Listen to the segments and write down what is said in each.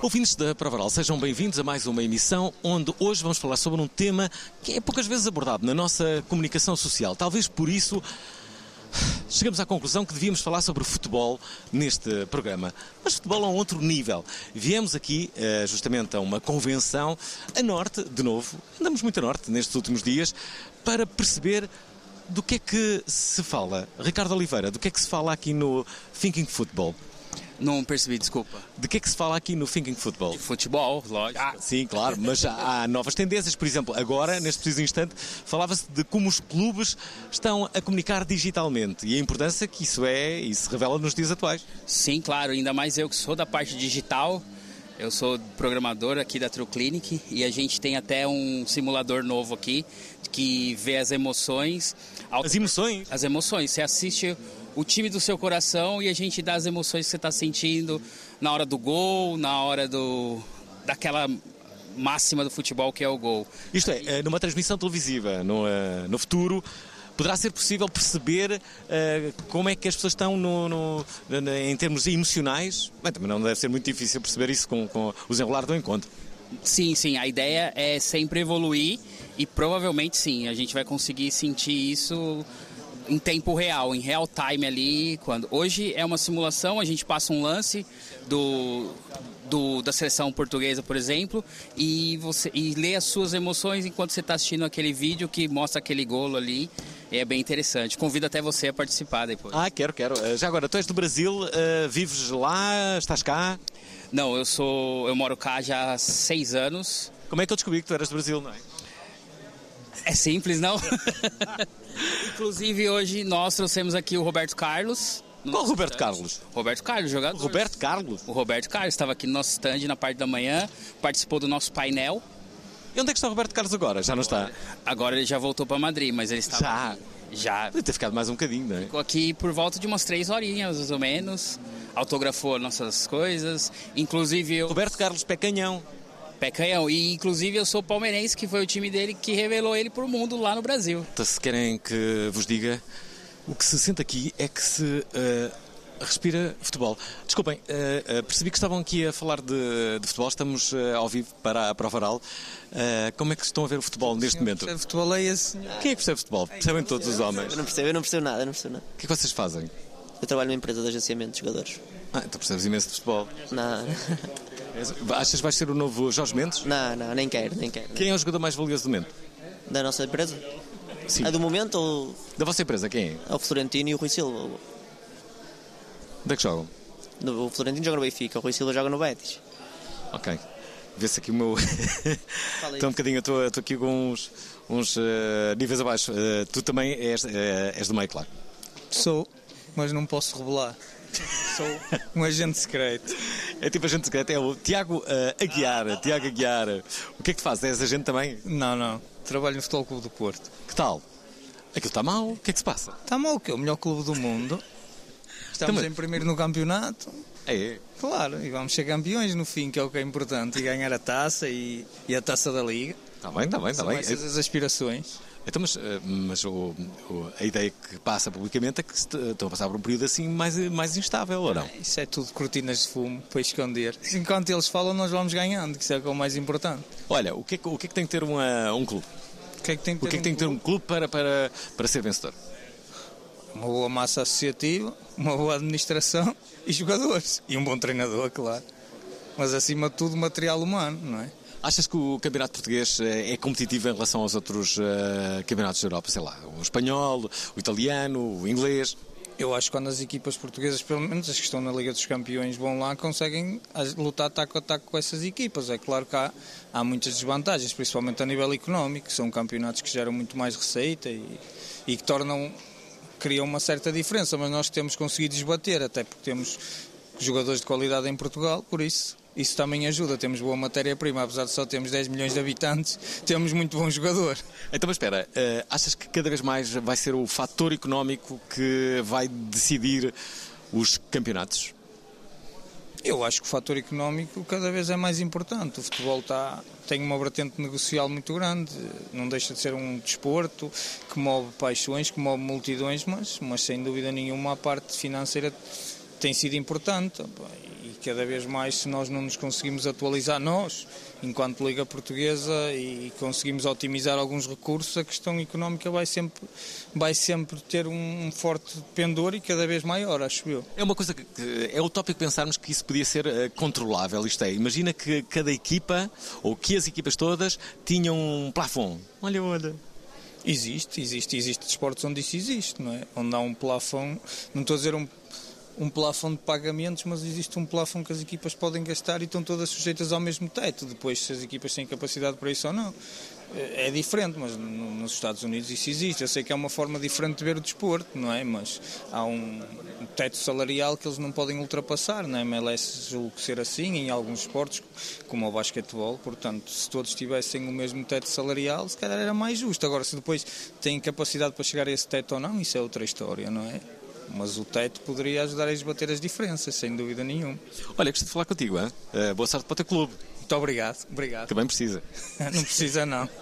Ouvintes da Prova Oral, sejam bem-vindos a mais uma emissão onde hoje vamos falar sobre um tema que é poucas vezes abordado na nossa comunicação social. Talvez por isso chegamos à conclusão que devíamos falar sobre futebol neste programa. Mas futebol a um outro nível. Viemos aqui eh, justamente a uma convenção a norte, de novo, andamos muito a norte nestes últimos dias, para perceber do que é que se fala. Ricardo Oliveira, do que é que se fala aqui no Thinking Football? Não percebi, desculpa. De que é que se fala aqui no Thinking Football? Futebol, lógico. Ah, sim, claro, mas há, há novas tendências. Por exemplo, agora, neste preciso instante, falava-se de como os clubes estão a comunicar digitalmente e a importância que isso é e se revela nos dias atuais. Sim, claro, ainda mais eu que sou da parte digital. Eu sou programador aqui da True Clinic e a gente tem até um simulador novo aqui que vê as emoções. As emoções? As emoções. Você assiste o time do seu coração e a gente dá as emoções que você está sentindo na hora do gol, na hora do daquela máxima do futebol que é o gol. Isto é, eh, numa transmissão televisiva, no, eh, no futuro, poderá ser possível perceber eh, como é que as pessoas estão no, no- no- em termos emocionais. Bem, também não deve ser muito difícil perceber isso com, com o desenrolar do encontro. Sim, sim, a ideia é sempre evoluir e provavelmente sim, a gente vai conseguir sentir isso em tempo real, em real time ali. Quando hoje é uma simulação, a gente passa um lance do, do- da seleção portuguesa, por exemplo, e você e lê as suas emoções enquanto você está assistindo aquele vídeo que mostra aquele golo ali. É bem interessante. Convido até você a participar depois. Ah, quero, quero. Eh, Já agora, tu és do Brasil, eh, vives lá, estás cá. Não, eu sou, eu moro cá já há seis anos. Como é que eu descobri que tu eras do Brasil, não é? É simples, não? Inclusive, hoje nós trouxemos aqui o Roberto Carlos. Qual nosso Roberto stand. Carlos? Roberto Carlos, jogador. Roberto Carlos? O Roberto Carlos estava aqui no nosso stand na parte da manhã, participou do nosso painel. E onde é que está o Roberto Carlos agora? Já não está? Agora ele já voltou para Madrid, mas ele estava. Já? aqui. Já. Deve ter ficado mais um bocadinho, não é? Ficou aqui por volta de umas três horinhas, mais ou menos. Autografou nossas coisas. Inclusive eu. Roberto Carlos Pé Canhão. Pé canhão. E inclusive eu sou palmeirense, que foi o time dele que revelou ele pro mundo lá no Brasil. Então, se querem que vos diga, o que se sente aqui é que se eh, respira futebol. Desculpem, eh, eh, percebi que estavam aqui a falar de, de futebol, estamos ao vivo para a prova oral. Eh, como é que estão a ver o futebol neste momento? Percebe futebol é esse senhor. Quem é que percebe futebol? Percebem todos os homens. Eu não percebo, eu não percebo nada, eu não percebo nada. O que é que vocês fazem? Eu trabalho numa empresa de agenciamento de jogadores. Ah, então percebes imenso de futebol. Não, Achas que vais ser o novo Jorge Mendes? não, não, nem quero, nem quero. Quem é o jogador mais valioso do momento? Da nossa empresa? Sim. A do momento ou Da vossa empresa, quem é? é o Florentino e o Rui Silva? Onde é que jogam? O Florentino joga no Benfica, o Rui Silva joga no Betis. Ok. Vê-se aqui o meu. Estou um bocadinho, estou, estou aqui com uns, uns eh, níveis abaixo. Eh, tu também és, eh, és do meio, claro. Sou, mas não posso revelar. Sou um agente secreto. É tipo agente secreto, é o Tiago eh, Aguiar. Tiago Aguiar. O que é que tu fazes? És agente também? Não, não. Trabalho no Futebol Clube do Porto. Que tal? Aquilo está mal. O que é que se passa? Está mal que é o melhor clube do mundo. Estamos Também. em primeiro no campeonato. É. Claro, e vamos ser campeões no fim, que é o que é importante. E ganhar a taça e, e a taça da Liga. Está bem, está bem, está São bem. essas as aspirações. Então, mas, eh, mas o- o- a ideia que passa publicamente é que estão a passar por um período assim mais, mais instável, ou não? Isso é tudo cortinas de fumo para esconder. Enquanto eles falam, nós vamos ganhando, que isso é, é o mais importante. Olha, o que é que, o que, é que tem que ter uma, um clube? O que é que tem que O que é que tem que ter um clube para, para, para ser vencedor? Uma boa massa associativa, uma boa administração e jogadores. E um bom treinador, claro. Mas acima de tudo, material humano, não é? Achas que o campeonato português eh, é competitivo em relação aos outros eh, campeonatos da Europa? Sei lá, o espanhol, o italiano, o inglês? Eu acho que quando as equipas portuguesas, pelo menos as que estão na Liga dos Campeões, vão lá, conseguem lutar taco a taco com essas equipas. É claro que há, há muitas desvantagens, principalmente a nível económico. São campeonatos que geram muito mais receita e, e que tornam, criam uma certa diferença, mas nós temos conseguido desbater, até porque temos jogadores de qualidade em Portugal, por isso. Isso também ajuda, temos boa matéria-prima, apesar de só termos 10 milhões de habitantes, temos muito bom jogador. Então, mas espera, eh, achas que cada vez mais vai ser o fator económico que vai decidir os campeonatos? Eu acho que o fator económico cada vez é mais importante. O futebol está, tem uma vertente negocial muito grande, não deixa de ser um desporto que move paixões, que move multidões, mas, mas sem dúvida nenhuma a parte financeira tem sido importante. Cada vez mais, se nós não nos conseguimos atualizar, nós, enquanto Liga Portuguesa, e conseguimos otimizar alguns recursos, a questão económica vai sempre, vai sempre ter um forte pendor e cada vez maior, acho eu. É uma coisa que, que é utópico pensarmos que isso podia ser eh, controlável. Isto é, imagina que cada equipa, ou que as equipas todas, tinham um plafond. Olha, olha. Existe, existe, existe desportos onde isso existe, não é? Onde há um plafond, não estou a dizer um, um plafond de pagamentos, mas existe um plafond que as equipas podem gastar e estão todas sujeitas ao mesmo teto. Depois, se as equipas têm capacidade para isso ou não, é é diferente, mas no- nos Estados Unidos isso existe. Eu sei que é uma forma diferente de ver o desporto, não é? Mas há um teto salarial que eles não podem ultrapassar, na MLS julgo que ser assim, em alguns esportes, como o basquetebol, portanto, se todos tivessem o mesmo teto salarial, se calhar era mais justo. Agora, se depois têm capacidade para chegar a esse teto ou não, isso é outra história, não é? Mas o teto poderia ajudar a esbater as diferenças, sem dúvida nenhuma. Olha, gostei de falar contigo, hein? Eh, boa sorte para o teu clube, Muito obrigado, obrigado. que bem precisa. Não precisa não.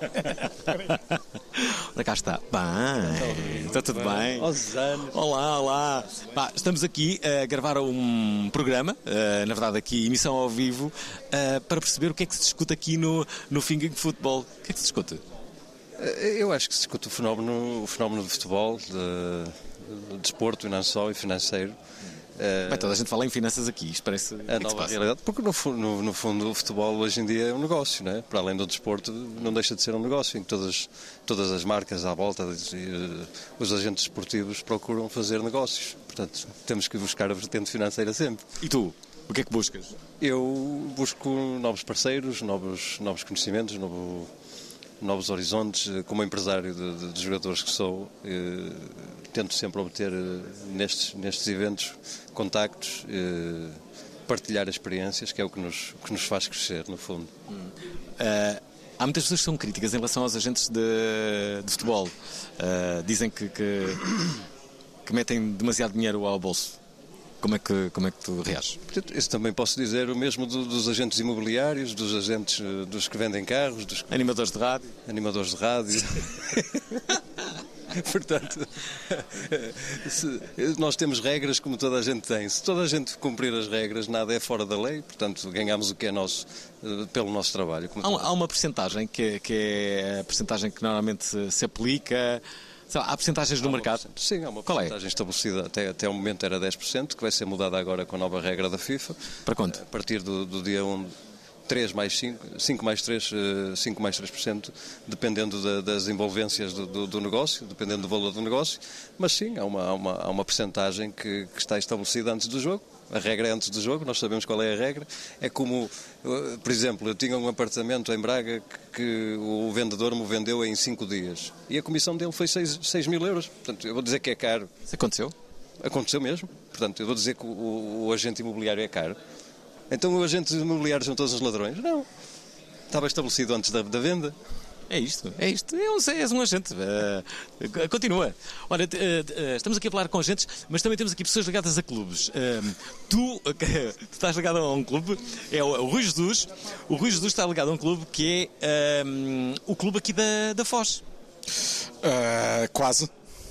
Ora cá está. Bem, está tudo bem? Olá, olá. Pá, estamos aqui a gravar um programa, eh, na verdade aqui emissão ao vivo, eh, para perceber o que é que se discute aqui no, no Finging Football. O que é que se discute? Eu acho que se discute o fenómeno, o fenómeno do futebol, de, de desporto e não só, e financeiro. Eh, Bem, toda a gente fala em finanças aqui, isto parece. é a se nova realidade, porque no, no- no fundo o futebol hoje em dia é um negócio, né? para além do desporto, não deixa de ser um negócio em que todas, todas as marcas à volta eh, os agentes esportivos procuram fazer negócios. Portanto, temos que buscar a vertente financeira sempre. E tu? O que é que buscas? Eu busco novos parceiros, novos, novos conhecimentos, novo- novos horizontes. Eh, Como empresário de, de- de jogadores que sou, eh, tento sempre obter eh, nestes, nestes eventos contactos, eh, partilhar experiências, que é o que nos, que nos faz crescer, no fundo. Eh, há muitas pessoas que são críticas em relação aos agentes de, de futebol. Eh, dizem que, que, que metem demasiado dinheiro ao bolso. Como é que, como é que tu reages? Isso também posso dizer o mesmo do- dos agentes imobiliários, dos agentes eh, dos que vendem carros, dos Animadores de rádio? animadores de rádio. Portanto, se- nós temos regras como toda a gente tem. Se toda a gente cumprir as regras, nada é fora da lei. Portanto, ganhamos o que é nosso eh, pelo nosso trabalho. Há, há uma percentagem que, é- que é a percentagem que normalmente se aplica. Sei lá, há percentagens no mercado. Sim, há uma é? porcentagem estabelecida, até, até o momento era 10%, que vai ser mudada agora com a nova regra da FIFA. Para quanto? A partir do, do dia 1, 3 mais 5, 5 mais 3, eh, 5 mais 3%, dependendo da- das envolvências do, do- do negócio, dependendo do valor do negócio. Mas sim, há uma, há uma, há uma percentagem que, que está estabelecida antes do jogo. A regra é antes do jogo, nós sabemos qual é a regra. É como, eh, por exemplo, eu tinha um apartamento em Braga que, o vendedor me vendeu em 5 dias e a comissão dele foi 6, mil euros. Portanto, eu vou dizer que é caro. Isso aconteceu? Aconteceu mesmo. Portanto, eu vou dizer que o, o- o agente imobiliário é caro. Então, os agentes imobiliários são todos os ladrões? Não. Estava estabelecido antes da, da venda. É isto, é isto. É um, és um agente. Eh, continua. Olha, eh, estamos aqui a falar com agentes, mas também temos aqui pessoas ligadas a clubes. Eh, tu, tu estás ligado a um clube, é o, o Rui Jesus. O Rui Jesus está ligado a um clube que é eh, o clube aqui da, da Foz. Quase,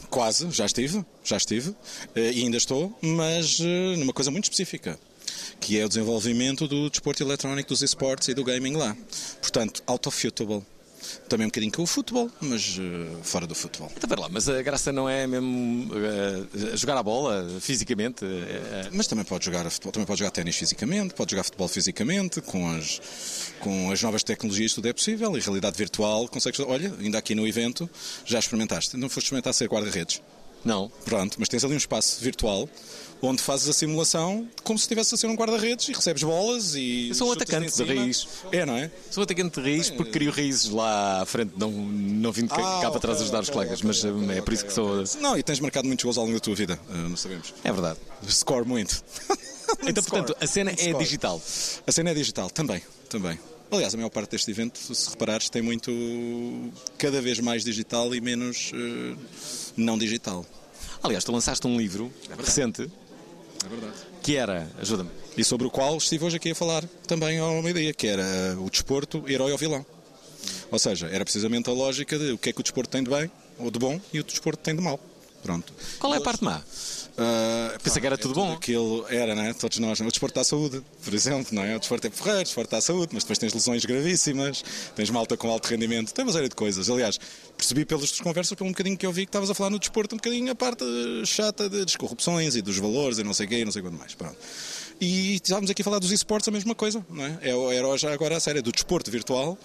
quase, já estive, já estive e ainda estou, mas numa coisa muito específica, que é o desenvolvimento do desporto eletrónico, dos esportes e do gaming lá. Portanto, Autofutable. Também um bocadinho com o futebol, mas eh, fora do futebol. Então, pera lá, mas a graça não é mesmo eh, jogar a bola fisicamente? eh, Mas também pode jogar a futebol, também pode jogar ténis fisicamente, pode jogar futebol fisicamente, com as, com as novas tecnologias tudo é possível, e realidade virtual consegues. Olha, ainda aqui no evento já experimentaste, não foste experimentar ser guarda-redes. Não. Pronto, mas tens ali um espaço virtual onde fazes a simulação como se estivesse a ser um guarda-redes e recebes bolas e. Eu sou um atacante de raiz. É, não é? Sou atacante de raiz porque crio raízes lá à frente, não, não vim de cá, Ah, cá para trás ajudar os ok, colegas, ok, mas eh, é por isso que sou. Não, e tens marcado muitos gols ao longo da tua vida, eh, não sabemos. É verdade. Score muito. Então, portanto, a cena é digital. A cena é digital, também, também. Aliás, a maior parte deste evento, se reparares, tem muito cada vez mais digital e menos eh, não digital. Aliás, tu lançaste um livro recente É verdade. que era, ajuda-me, E sobre o qual estive hoje aqui a falar também ao meio-dia, que era o desporto, herói ou vilão. Ou seja, era precisamente a lógica de o que é que o desporto tem de bem ou de bom e o desporto tem de mal. Pronto. qual é a parte má? Ah, Pensei que era tudo bom. Aquilo era, né? Todos nós. O desporto dá saúde, por exemplo, não é? O desporto é porreiro, o desporto dá saúde, mas depois tens lesões gravíssimas, tens malta com alto rendimento, tem uma série de coisas. Aliás, percebi pelas tuas conversas, pelo um bocadinho que eu vi que estavas a falar no desporto, um bocadinho a parte chata de- das corrupções e dos valores e não sei o quê, e não sei quando mais. Pronto. E estávamos aqui a falar dos esportes, a mesma coisa, não é? É herói já agora a série do desporto virtual.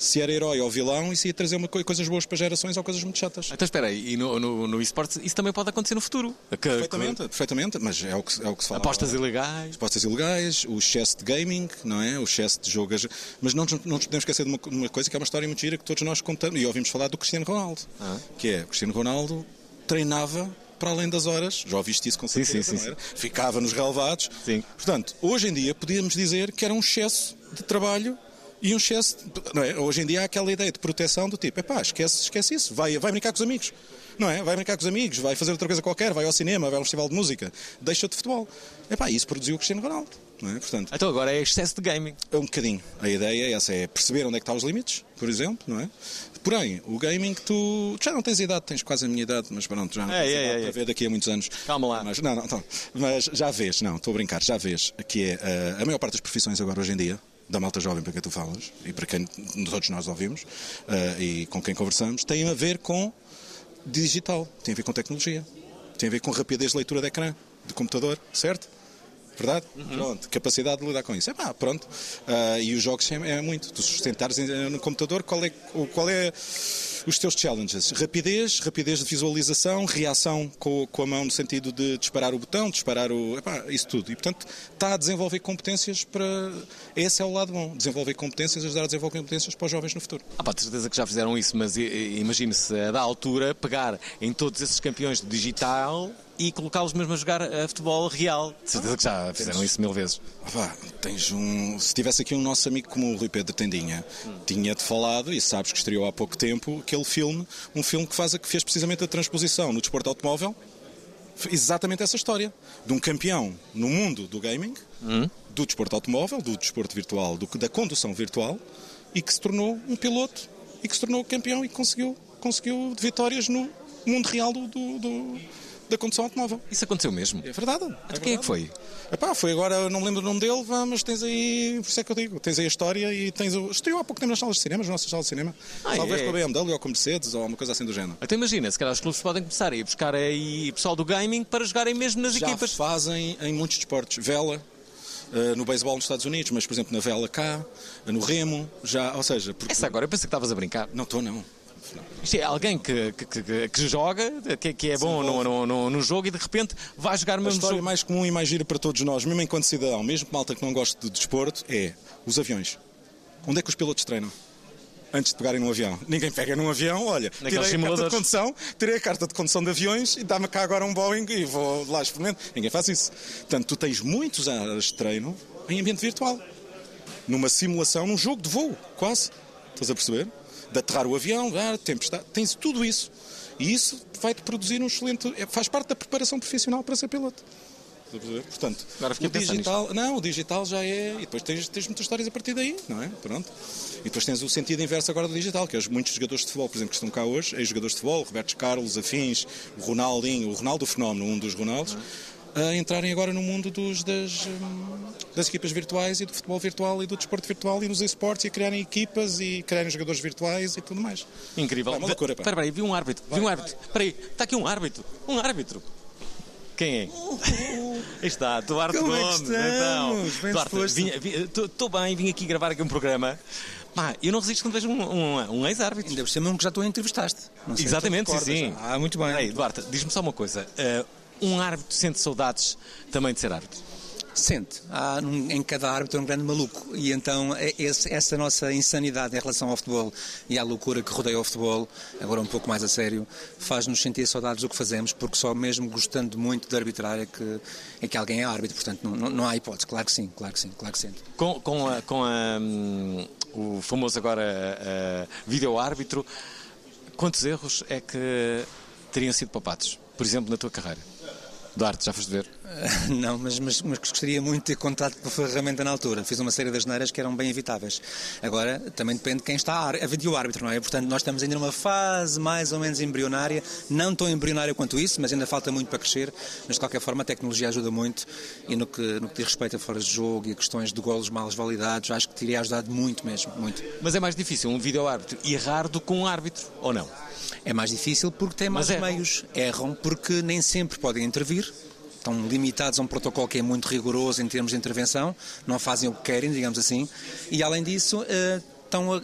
Se era herói ou vilão, e se ia trazer uma co- coisas boas para gerações ou coisas muito chatas. Então espera aí, e no, no, no esportes isso também pode acontecer no futuro. Que- Perfeitamente, perfeitamente, mas é o que, é o que se que- fala. apostas agora. ilegais. apostas ilegais, o excesso de gaming, não é? O excesso de jogas. Mas não, nos- não nos podemos esquecer de uma, uma coisa que é uma história muito gira que todos nós contamos e ouvimos falar do Cristiano Ronaldo. Ah. Que é, o Cristiano Ronaldo treinava para além das horas, já ouviste isso com Sim, certeza, sim, não sim, era? Ficava nos relevados. Sim. Portanto, hoje em dia podíamos dizer que era um excesso de trabalho e um excesso. É? Hoje em dia há aquela ideia de proteção do tipo, epá, esquece, esquece isso, vai, vai brincar com os amigos. Não é? Vai brincar com os amigos, vai fazer outra coisa qualquer, vai ao cinema, vai a um festival de música, deixa de futebol. Epá, isso produziu o Cristiano Ronaldo. É? Portanto, Então agora é excesso de gaming. é um bocadinho. A ideia é essa, é perceber onde é que estão os limites, por exemplo, não é? Porém, o gaming tu tu já não tens idade, tens quase a minha idade, mas pronto, já não É, tens é, idade é, para é. ver daqui a muitos anos. Calma lá. Mas, não, não, então, mas já vês, não, estou a brincar, já vês que é eh, a maior parte das profissões agora hoje em dia, da malta jovem para quem tu falas e para quem todos nós ouvimos eh, e com quem conversamos, tem a ver com digital, tem a ver com tecnologia, tem a ver com rapidez de leitura de ecrã, de computador, certo? Verdade? Pronto, capacidade de lidar com isso. É pá, pronto. Ah, e os jogos é, é muito. Tu sustentares no computador, qual é, qual é os teus challenges? Rapidez, rapidez de visualização, reação com, com a mão no sentido de disparar o botão, disparar o. Epá, isso tudo. E portanto está a desenvolver competências para. Esse é o lado bom. Desenvolver competências, ajudar a desenvolver competências para os jovens no futuro. Ah, pá, de certeza que já fizeram isso, mas i- imagine-se da altura pegar em todos esses campeões de digital e colocá-los mesmo a jogar a futebol real. De certeza que já fizeram isso mil vezes. Vá, tens um. Se tivesse aqui um nosso amigo como o Rui Pedro Tendinha, tinha-te falado, e sabes que estreou há pouco tempo, aquele filme, um filme que, faz a, que fez precisamente a transposição no desporto automóvel, exatamente essa história. De um campeão no mundo do gaming, do desporto automóvel, do desporto virtual, do, da condução virtual, e que se tornou um piloto, e que se tornou campeão e conseguiu, conseguiu vitórias no mundo real do, do- do- da condução automóvel. Isso aconteceu mesmo. É verdade. Então quem é que foi? Epá, foi agora, não me lembro o nome dele, mas tens aí, por isso é que eu digo, tens aí a história e tens o. Estreou há pouco tempo nas salas de cinema, nas nossas salas de cinema. Ah, Talvez é? com a BMW ou com a Mercedes ou uma coisa assim do género. Então imagina, se calhar os clubes podem começar a ir buscar aí pessoal do gaming para jogarem mesmo nas Já equipas. fazem em muitos desportos. Vela, eh, no beisebol nos Estados Unidos, mas por exemplo na vela cá, eh, no remo, já, ou seja, porque... Essa agora, eu pensei que estavas a brincar. Não estou, não. Isto é alguém que, que, que- que joga, que, que é bom no, no, no- jogo e de repente vai jogar A mesmo história jogo. mais comum e mais gira para todos nós, mesmo enquanto cidadão, mesmo malta que não gosta de desporto, é os aviões. Onde é que os pilotos treinam? Antes de pegarem num avião. Ninguém pega num avião, olha, tirei a carta de condução, tirei a carta de condução de aviões e dá-me cá agora um Boeing e vou lá experimentar. Ninguém faz isso. Portanto, tu tens muitas horas de treino em ambiente virtual. Numa simulação, num jogo de voo, quase. Estás a perceber? De aterrar o avião, ah, tempestade, tens tudo isso. E isso vai-te produzir um excelente. é- faz parte da preparação profissional para ser piloto. Portanto, Agora o digital, não, o digital já é. E depois tens, tens muitas histórias a partir daí, não é? Pronto. E depois tens o sentido inverso agora do digital, que é os muitos jogadores de futebol, por exemplo, que estão cá hoje, ex-jogadores de futebol, Roberto Carlos, Afins, o Ronaldinho, o Ronaldo Fenómeno, um dos Ronaldos. A entrarem agora no mundo dos, das, hum, das equipas virtuais e do futebol virtual e do desporto virtual e nos esportes e a criarem equipas e criarem jogadores virtuais e tudo mais. Incrível. É uma loucura, pá. Espera aí, vi um árbitro. Vi um árbitro. Espera aí, está aqui um árbitro. Um árbitro. Quem é? Aí está, Duarte Como é Gomes. estamos? então, Bem Duarte, estou bem, vim aqui gravar aqui um programa. Pá, eu não resisto quando vejo um, um, um ex-árbitro. Ainda por cima que já tu a entrevistaste. Não sei se Exatamente, sim, sim. Ah, muito bem. Aí, Duarte, diz-me só uma coisa. eh, um árbitro sente saudades também de ser árbitro? Sente. Há em cada árbitro um grande maluco. E então é esse- essa nossa insanidade em relação ao futebol e à loucura que rodeia o futebol, agora um pouco mais a sério, faz-nos sentir saudades do que fazemos, porque só mesmo gostando muito de arbitrar é que, é que alguém é árbitro. Portanto, não, não- não há hipótese. Claro que sim, claro que sim, claro que sente. Com, com, a, com a, hum, o famoso agora uh, vídeo-árbitro, quantos erros é que teriam sido poupados? Por exemplo, na tua carreira? Duarte, já foste ver? Não, mas, mas, mas gostaria muito de ter contado com a ferramenta na altura. Fiz uma série de asneiras que eram bem evitáveis. Agora, também depende de quem está a, vídeo árbitro, não é? Portanto, nós estamos ainda numa fase mais ou menos embrionária, não tão embrionária quanto isso, mas ainda falta muito para crescer. Mas, de qualquer forma, a tecnologia ajuda muito e no que, no que diz respeito a fora de jogo e a questões de golos mal validados, acho que teria ajudado muito mesmo, muito. Mas é mais difícil um vídeo-árbitro errar do que um árbitro, ou não? É mais difícil porque tem mais meios. Erram porque nem sempre podem intervir. Estão limitados a um protocolo que é muito rigoroso em termos de intervenção, não fazem o que querem, digamos assim, e além disso eh, estão a, a-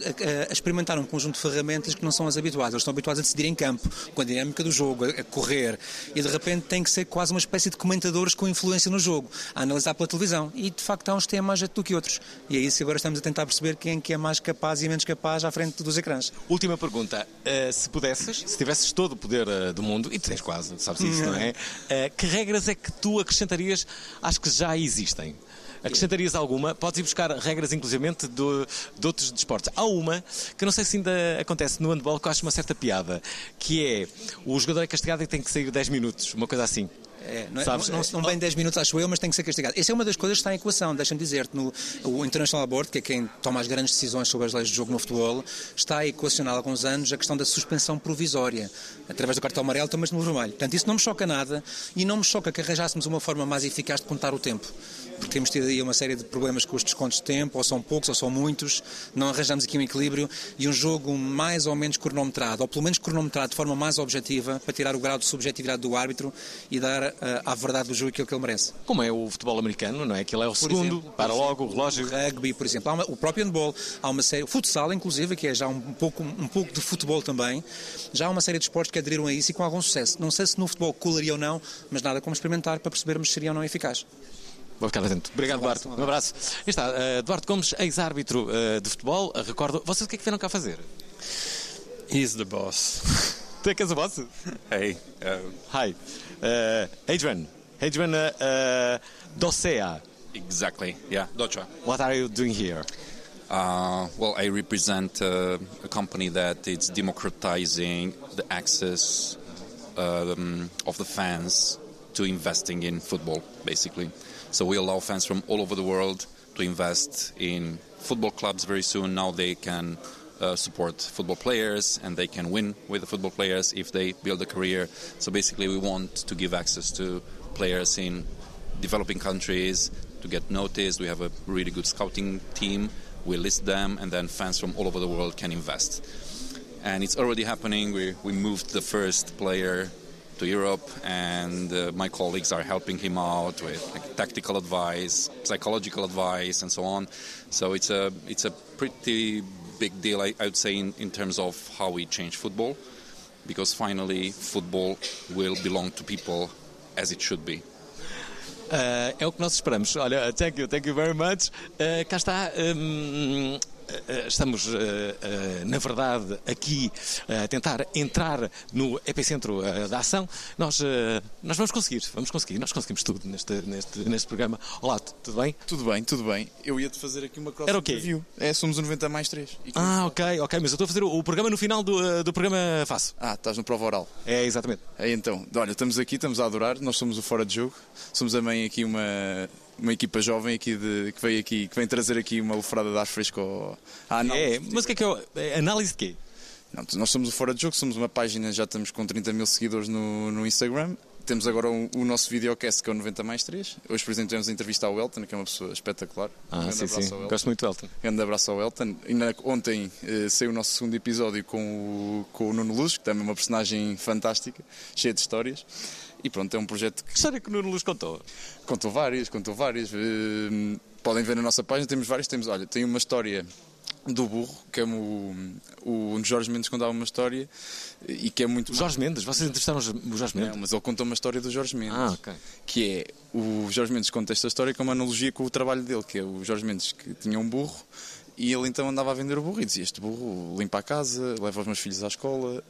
a experimentar um conjunto de ferramentas que não são as habituais. Eles estão habituados a decidir em campo, com a dinâmica do jogo, a, a correr, e de repente têm que ser quase uma espécie de comentadores com influência no jogo, a analisar pela televisão. E de facto há uns que têm mais jeito do que outros. E é isso que agora estamos a tentar perceber quem é que é mais capaz e menos capaz à frente dos ecrãs. Última pergunta. Uh, se pudesses, se tivesses todo o poder uh, do mundo, e tu tens quase, sabes isso, não é? Uh, que regras é que tu acrescentarias às que já existem? Acrescentarias alguma? Podes ir buscar regras, inclusivamente, do, de outros desportos. Há uma que não sei se ainda acontece no handball, que eu acho uma certa piada, que é o jogador é castigado e tem que sair 10 minutos, uma coisa assim. É, não, é- Sabes? não, não, bem 10 minutos, acho eu, mas tem que ser castigado. Essa é uma das coisas que está em equação. Deixa-me dizer-te, o International Board, que é quem toma as grandes decisões sobre as leis de jogo no futebol, está a equacionar há alguns anos a questão da suspensão provisória, através do cartão amarelo, mas no vermelho. Portanto, isso não me choca nada e não me choca que arranjássemos uma forma mais eficaz de contar o tempo. Porque temos tido aí uma série de problemas com os descontos de tempo, ou são poucos ou são muitos, não arranjamos aqui um equilíbrio e um jogo mais ou menos cronometrado, ou pelo menos cronometrado de forma mais objetiva, para tirar o grau de subjetividade do árbitro e dar à verdade do jogo aquilo que ele merece. Como é o futebol americano, não é? Aquilo é o Por segundo, exemplo, para logo o relógio. O rugby, por exemplo, há uma- o próprio handball, há uma série, o futsal, inclusive, que é já um pouco, um pouco de futebol também, já há uma série de esportes que aderiram a isso e com algum sucesso. Não sei se no futebol colaria ou não, mas nada como experimentar para percebermos se seria ou não eficaz. Vou ficar atento. Obrigado, Duarte. Um abraço. Aí está, uh, Duarte Gomes, ex-árbitro uh, de futebol. Uh, recordo, vocês o que é que vieram cá fazer? He's the boss. Tu é que és o boss? Hey, um, Hi. Uh, Adrian. Adrian uh, uh, Docea. exactly. Yeah, Docha. What are you doing here? Uh, well, I represent uh, a company that is democratizing the access um, of the fans to investing in football, basically. So we allow fans from all over the world to invest in football clubs very soon. Now they can uh, support football players and they can win with the football players if they build a career. So basically, we want to give access to players in developing countries to get noticed. We have a really good scouting team. We list them, and then fans from all over the world can invest. And it's already happening. We, we moved the first player to Europe, and uh, my colleagues are helping him out with like, tactical advice, psychological advice, and so on. So it's a it's a pretty big deal, I, I would say, in, in terms of how we change football, because finally football will belong to people as it should be. Uh, é o que nós esperamos. Olha, thank you, thank you very much. Uh, cá está. um, estamos, uh, uh, na verdade, aqui a tentar entrar no epicentro da ação. Nós, nós vamos conseguir, vamos conseguir. Nós conseguimos tudo neste, neste, neste programa. Olá, tudo bem? Tudo bem, tudo bem. Eu ia-te fazer aqui uma cross Era o quê? interview. É, somos o 90 mais 3. Ah, ok, ok. Mas eu estou a fazer o, o programa no final do, do programa faço. Ah, estás no prova oral. É, exatamente. É, então, olha, estamos aqui, estamos a adorar. Nós somos o Fora de Jogo. Somos também aqui uma, uma equipa jovem aqui de, que, veio aqui, que vem trazer aqui uma lufrada de ar fresco à análise. É, mas o que é que é? é análise de quê? Não, nós somos o Fora de Jogo, somos uma página, já estamos com 30 mil seguidores no, no Instagram. temos agora o, o nosso videocast que é o 90 mais 3. Hoje, por exemplo, tivemos a entrevista ao Elton, que é uma pessoa espetacular. Ah, grande sim, sim. Gosto muito do Elton. Grande abraço ao Elton. Ainda ontem eh, saiu o nosso segundo episódio com o, com o Nuno Luz, que também é uma personagem fantástica, cheia de histórias. E pronto, é um projeto que. História que o Nuno Luz contou? Contou várias, contou várias. Eh, podem ver na nossa página, temos várias. Temos, olha, tem uma história do burro, que é o, o Jorge Mendes contava uma história e que é muito. Jorge Mendes? Vocês entrevistaram o Jorge Mendes? Não, mas ele contou uma história do Jorge Mendes. Ah, ok. Que é o Jorge Mendes conta esta história com uma analogia com o trabalho dele, que é o Jorge Mendes que tinha um burro e ele então andava a vender o burro e Este burro limpa a casa, leva os meus filhos à escola,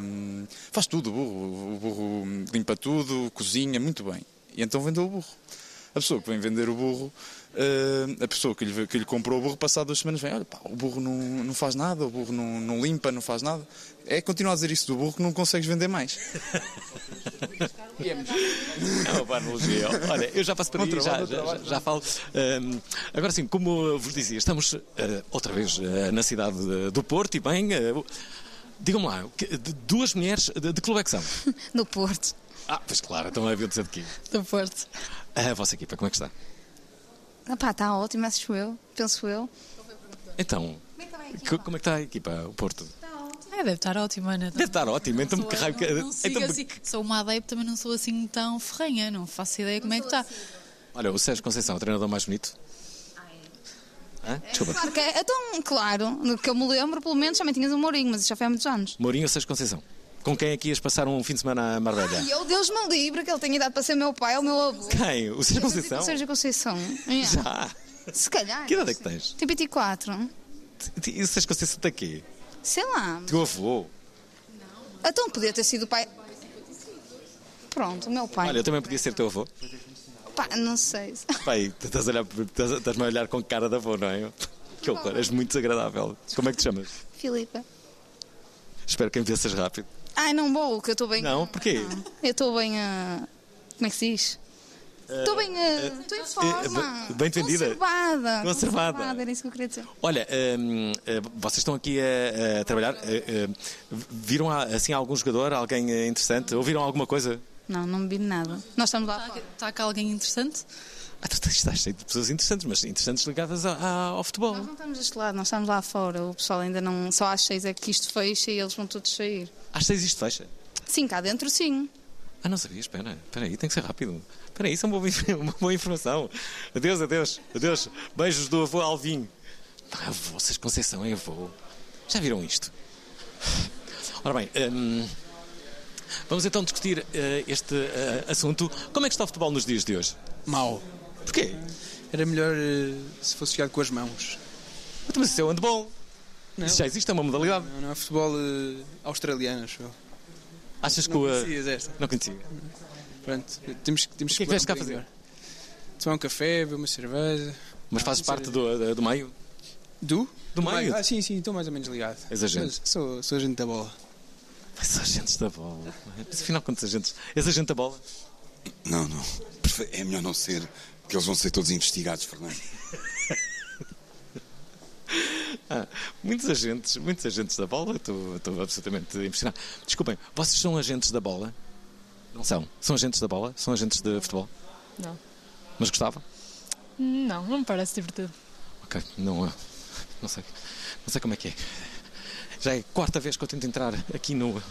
hum, faz tudo o burro. O burro limpa tudo, cozinha, muito bem. E então vendeu o burro. A pessoa que vem vender o burro, hum, a pessoa que lhe, que lhe comprou o burro, passado duas semanas, vem: Olha, pá, o burro não, não faz nada, o burro não, não limpa, não faz nada. É continuar a dizer isso do burro que não consegues vender mais. É uma boa analogia. Olha, eu já passo para aí, já, já, já falo. Hum, agora sim, como vos dizia, estamos eh, outra vez eh, na cidade de- do Porto e bem. Digam-me lá, que- de- duas mulheres de, de que clube é que são? Do Porto. Ah, pois claro, então havia de dizer de quê? Do Porto. A vossa equipa, como é que está? Ah pá, está ótimo, acho eu. Penso eu. Então, co- como é que está a equipa, o Porto? É, deve estar ótimo, Ana. Deve estar ótimo, então Sou- que raio. que- não, não sigo então, assim. Sou uma adepta, mas não sou assim tão ferrenha. Não faço ideia como é que está. Olha, o Sérgio Conceição, o treinador mais bonito. Hã? Desculpa. Claro que é. Então, claro, que eu me lembro, pelo menos também tinhas um Mourinho, mas isso já foi há muitos anos. Mourinho ou Sérgio Conceição? Com quem é que ias passar um fim de semana a Marbella? E eu, Deus me livre, que ele tenha idade para ser meu pai ou meu avô. Quem? O Sérgio Conceição? O Sérgio Conceição. É. Já. Se calhar. Que idade é que tens? Tem 24. E o Sérgio Conceição está aqui? Sei lá. Teu avô? Então podia ter sido o pai. Pronto, o meu pai. Olha, eu também podia ser teu avô. Pá, não sei. Pai, estás a olhar, estás- estás-me a olhar com cara de avô, não é? Que horror, és muito desagradável. Como é que te chamas? Filipa. Espero que envelheças rápido. Ai, não vou, que eu estou bem. Não, porquê? Eu estou bem a. Como é que se diz? Estou bem a. Estou em forma. bem defendida? Conservada. Conservada. Era isso que eu queria dizer. Olha, hum, eh, vocês estão aqui a, a trabalhar. eh, eh, viram ah, assim algum jogador, alguém interessante? Ouviram alguma coisa? Não, não me vi nada. Nós estamos lá fora. Está cá alguém interessante? Ah, tu estás- estás cheio de pessoas interessantes, mas interessantes ligadas a- a- ao futebol. Nós não estamos deste lado, nós estamos lá fora. O pessoal ainda não. Só às seis é que isto fecha e eles vão todos sair. Às seis isto fecha? Sim, cá dentro sim. Ah, não sabia, espera, espera aí, tem que ser rápido. Espera aí, isso é uma boa, uma boa informação. Adeus, adeus, adeus. Beijos do avô Alvim. Ah, avô, vocês Conceição é avô. Já viram isto? Ora bem, hum, vamos então discutir eh, este eh, assunto. Como é que está o futebol nos dias de hoje? Mau. Porquê? Era melhor eh, se fosse jogado com as mãos. Mas isso é o handball. Não. Isso já existe, é uma modalidade. Não, não é futebol eh, australiano, acho eu. Achas que não o. eh, conhecias esta? Não conhecia. Pronto, temos, temos O que é que vieste cá um fazer? Tomar um café, beber uma cerveja. Mas fazes parte do, do meio? Do? Do meio? Ah, sim, sim, estou mais ou menos ligado. És agente? Mas Sou, sou agente da bola. Mas são agentes da bola. Mas afinal, quantos agentes? És agente da bola? Não, não. É melhor não ser, porque eles vão ser todos investigados, Fernando. Ah, muitos agentes, muitos agentes da bola, estou, estou absolutamente impressionado. Desculpem, vocês são agentes da bola? Não são? São agentes da bola? São agentes de futebol? Não. Mas gostava? Não, não me parece divertido. Ok, não, ah, não sei. Não sei como é que é. Já é a quarta vez que eu tento entrar aqui no,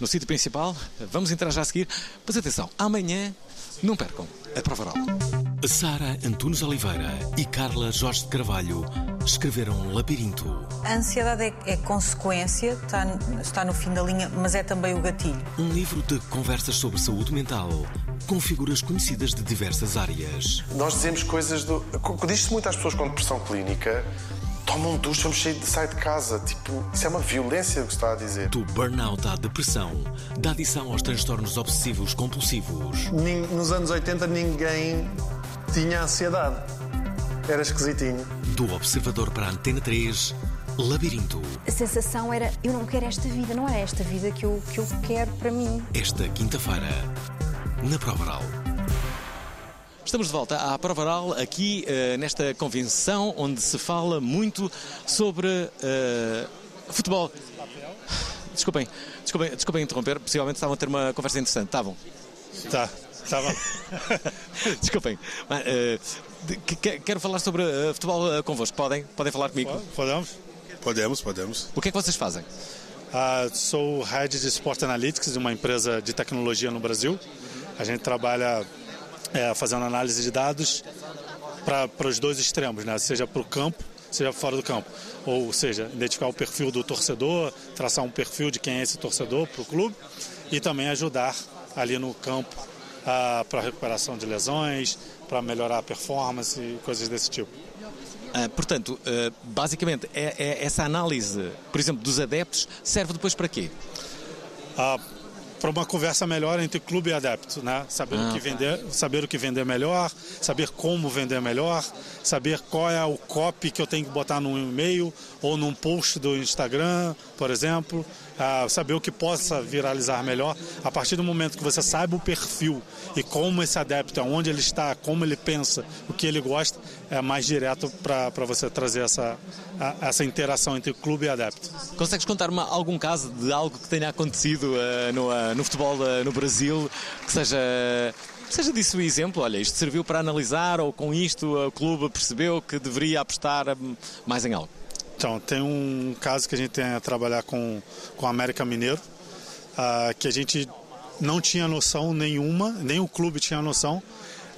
no sítio principal. Vamos entrar já a seguir. Mas atenção, amanhã não percam a prova oral. Sara Antunes Oliveira e Carla Jorge de Carvalho escreveram Labirinto. A ansiedade é, é consequência, está, está no fim da linha, mas é também o gatilho. Um livro de conversas sobre saúde mental com figuras conhecidas de diversas áreas. Nós dizemos coisas do. Diz-se muito às pessoas com depressão clínica: tomam um duche, vamos sair de, sair de casa. Tipo, isso é uma violência o que está a dizer. Do burnout à depressão, da adição aos transtornos obsessivos compulsivos. Nos anos 80 ninguém tinha ansiedade. Era esquisitinho. Do Observador para a Antena 3, Labirinto. A sensação era: eu não quero esta vida, não é esta vida que eu, que eu quero para mim. Esta quinta-feira, na Prova Oral. Estamos de volta à prova oral, aqui eh, nesta convenção onde se fala muito sobre eh, futebol. Desculpem, desculpem, desculpem interromper, possivelmente estavam a ter uma conversa interessante, estavam? Tá, tava. Desculpem. Mas, de- que- que- quero falar sobre eh, futebol eh, convosco. Podem? Podem falar comigo? Podemos? Podemos, podemos. O que é que vocês fazem? Ah, sou head de Sport Analytics de uma empresa de tecnologia no Brasil. A gente trabalha é, fazendo análise de dados para os dois extremos, né? seja para o campo, seja fora do campo. Ou seja, identificar o perfil do torcedor, traçar um perfil de quem é esse torcedor para o clube e também ajudar ali no campo para recuperação de lesões, para melhorar a performance e coisas desse tipo. Ah, portanto, eh, basicamente, é, é- essa análise, por exemplo, dos adeptos, serve depois para quê? para uma conversa melhor entre clube e adepto, né? Saber Ah, o que tá. vender, saber o que vender melhor, saber como vender melhor, saber qual é o copy que eu tenho que botar num e-mail ou num post do Instagram, por exemplo, Ah, saber o que possa viralizar melhor. A partir do momento que você saiba o perfil e como esse adepto, onde ele está, como ele pensa, o que ele gosta, é mais direto para você trazer essa, a- essa interação entre clube e adepto. Consegues contar-me algum caso de algo que tenha acontecido eh, no, eh, no futebol eh, no Brasil que seja, seja disso o exemplo? Olha, isto serviu para analisar ou com isto o clube percebeu que deveria apostar hum, mais em algo? Então, tem um caso que a gente tem a trabalhar com, com o América Mineiro, ah, que a gente não tinha noção nenhuma, nem o clube tinha noção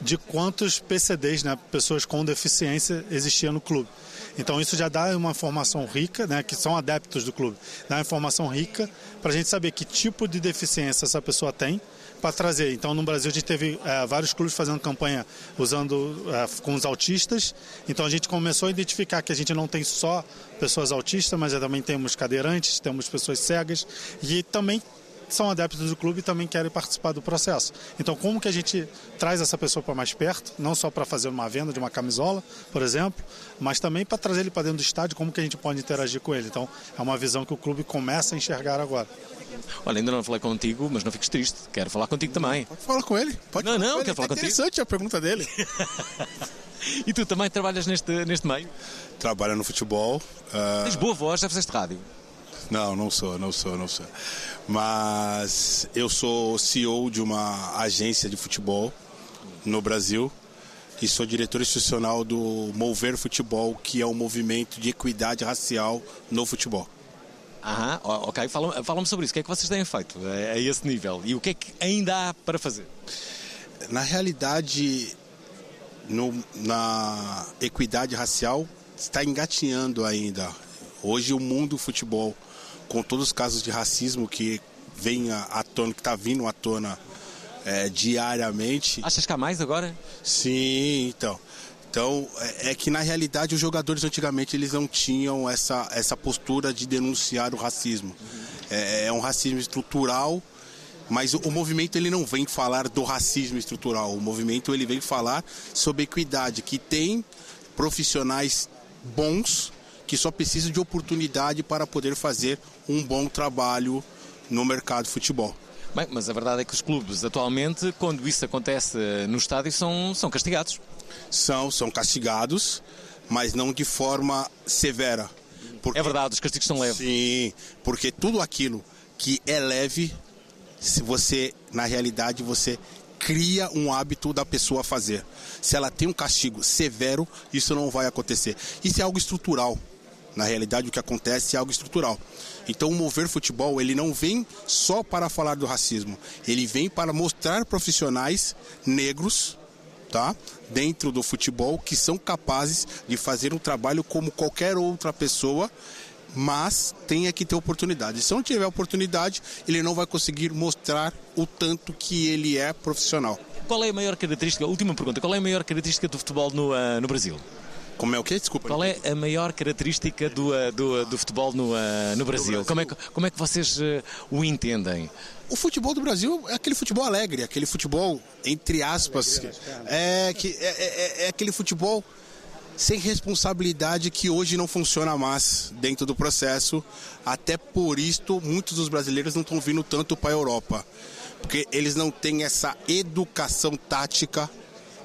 de quantos PCDs, né, pessoas com deficiência, existiam no clube. Então isso já dá uma informação rica, né, que são adeptos do clube, dá uma informação rica para a gente saber que tipo de deficiência essa pessoa tem para trazer. Então no Brasil a gente teve eh, vários clubes fazendo campanha usando eh, com os autistas. Então a gente começou a identificar que a gente não tem só pessoas autistas, mas também temos cadeirantes, temos pessoas cegas e também são adeptos do clube e também querem participar do processo. Então, como que a gente traz essa pessoa para mais perto, não só para fazer uma venda de uma camisola, por exemplo, mas também para trazer ele para dentro do estádio, como que a gente pode interagir com ele. Então, é uma visão que o clube começa a enxergar agora. Olha, ainda não falei contigo, mas não fiques triste. Quero falar contigo também. Pode falar com ele. Pode não, falar não, com ele. quero falar É contigo. interessante a pergunta dele. E tu também trabalhas neste, neste meio? Trabalha no futebol. ah, Tens boa voz, já fizeste rádio. Não, não sou, não sou, não sou. Mas eu sou CEO de uma agência de futebol no Brasil e sou diretor institucional do Mover Futebol, que é um movimento de equidade racial no futebol. Aham, ok. Fala- Fala-me sobre isso. O que é que vocês têm feito a, a esse nível? E o que é que ainda há para fazer? Na realidade, no- na equidade racial está engatinhando ainda. Hoje o mundo do futebol, com todos os casos de racismo que vem à tona, que está vindo à tona é, diariamente. Achas que há mais agora? Sim, então. Então, é, é que na realidade os jogadores antigamente eles não tinham essa, essa postura de denunciar o racismo. É, é um racismo estrutural, mas o, o movimento ele não vem falar do racismo estrutural. O movimento ele vem falar sobre equidade, que tem profissionais bons que só precisam de oportunidade para poder fazer um bom trabalho no mercado de futebol. Bem, mas a verdade é que os clubes atualmente, quando isso acontece eh, no estádio, são, são castigados. São, são castigados, mas não de forma severa. É verdade, os castigos são leves. Sim, porque tudo aquilo que é leve, se você, na realidade, você cria um hábito da pessoa fazer. Se ela tem um castigo severo, isso não vai acontecer. Isso é algo estrutural. Na realidade, o que acontece é algo estrutural. Então, o Mover Futebol, ele não vem só para falar do racismo. Ele vem para mostrar profissionais negros, tá? Dentro do futebol, que são capazes de fazer um trabalho como qualquer outra pessoa, mas tenha que ter oportunidade. Se não tiver oportunidade, ele não vai conseguir mostrar o tanto que ele é profissional. Qual é a maior característica, última pergunta, qual é a maior característica do futebol no, ah, no Brasil? Como é o quê? Desculpa. Qual é a maior característica do, ah, do, do futebol no, ah, no Brasil? Como, é que, como é que vocês o entendem? O futebol do Brasil é aquele futebol alegre, aquele futebol, entre aspas, é, que, é, é- é aquele futebol sem responsabilidade que hoje não funciona mais dentro do processo. Até por isto, muitos dos brasileiros não estão vindo tanto para a Europa, porque eles não têm essa educação tática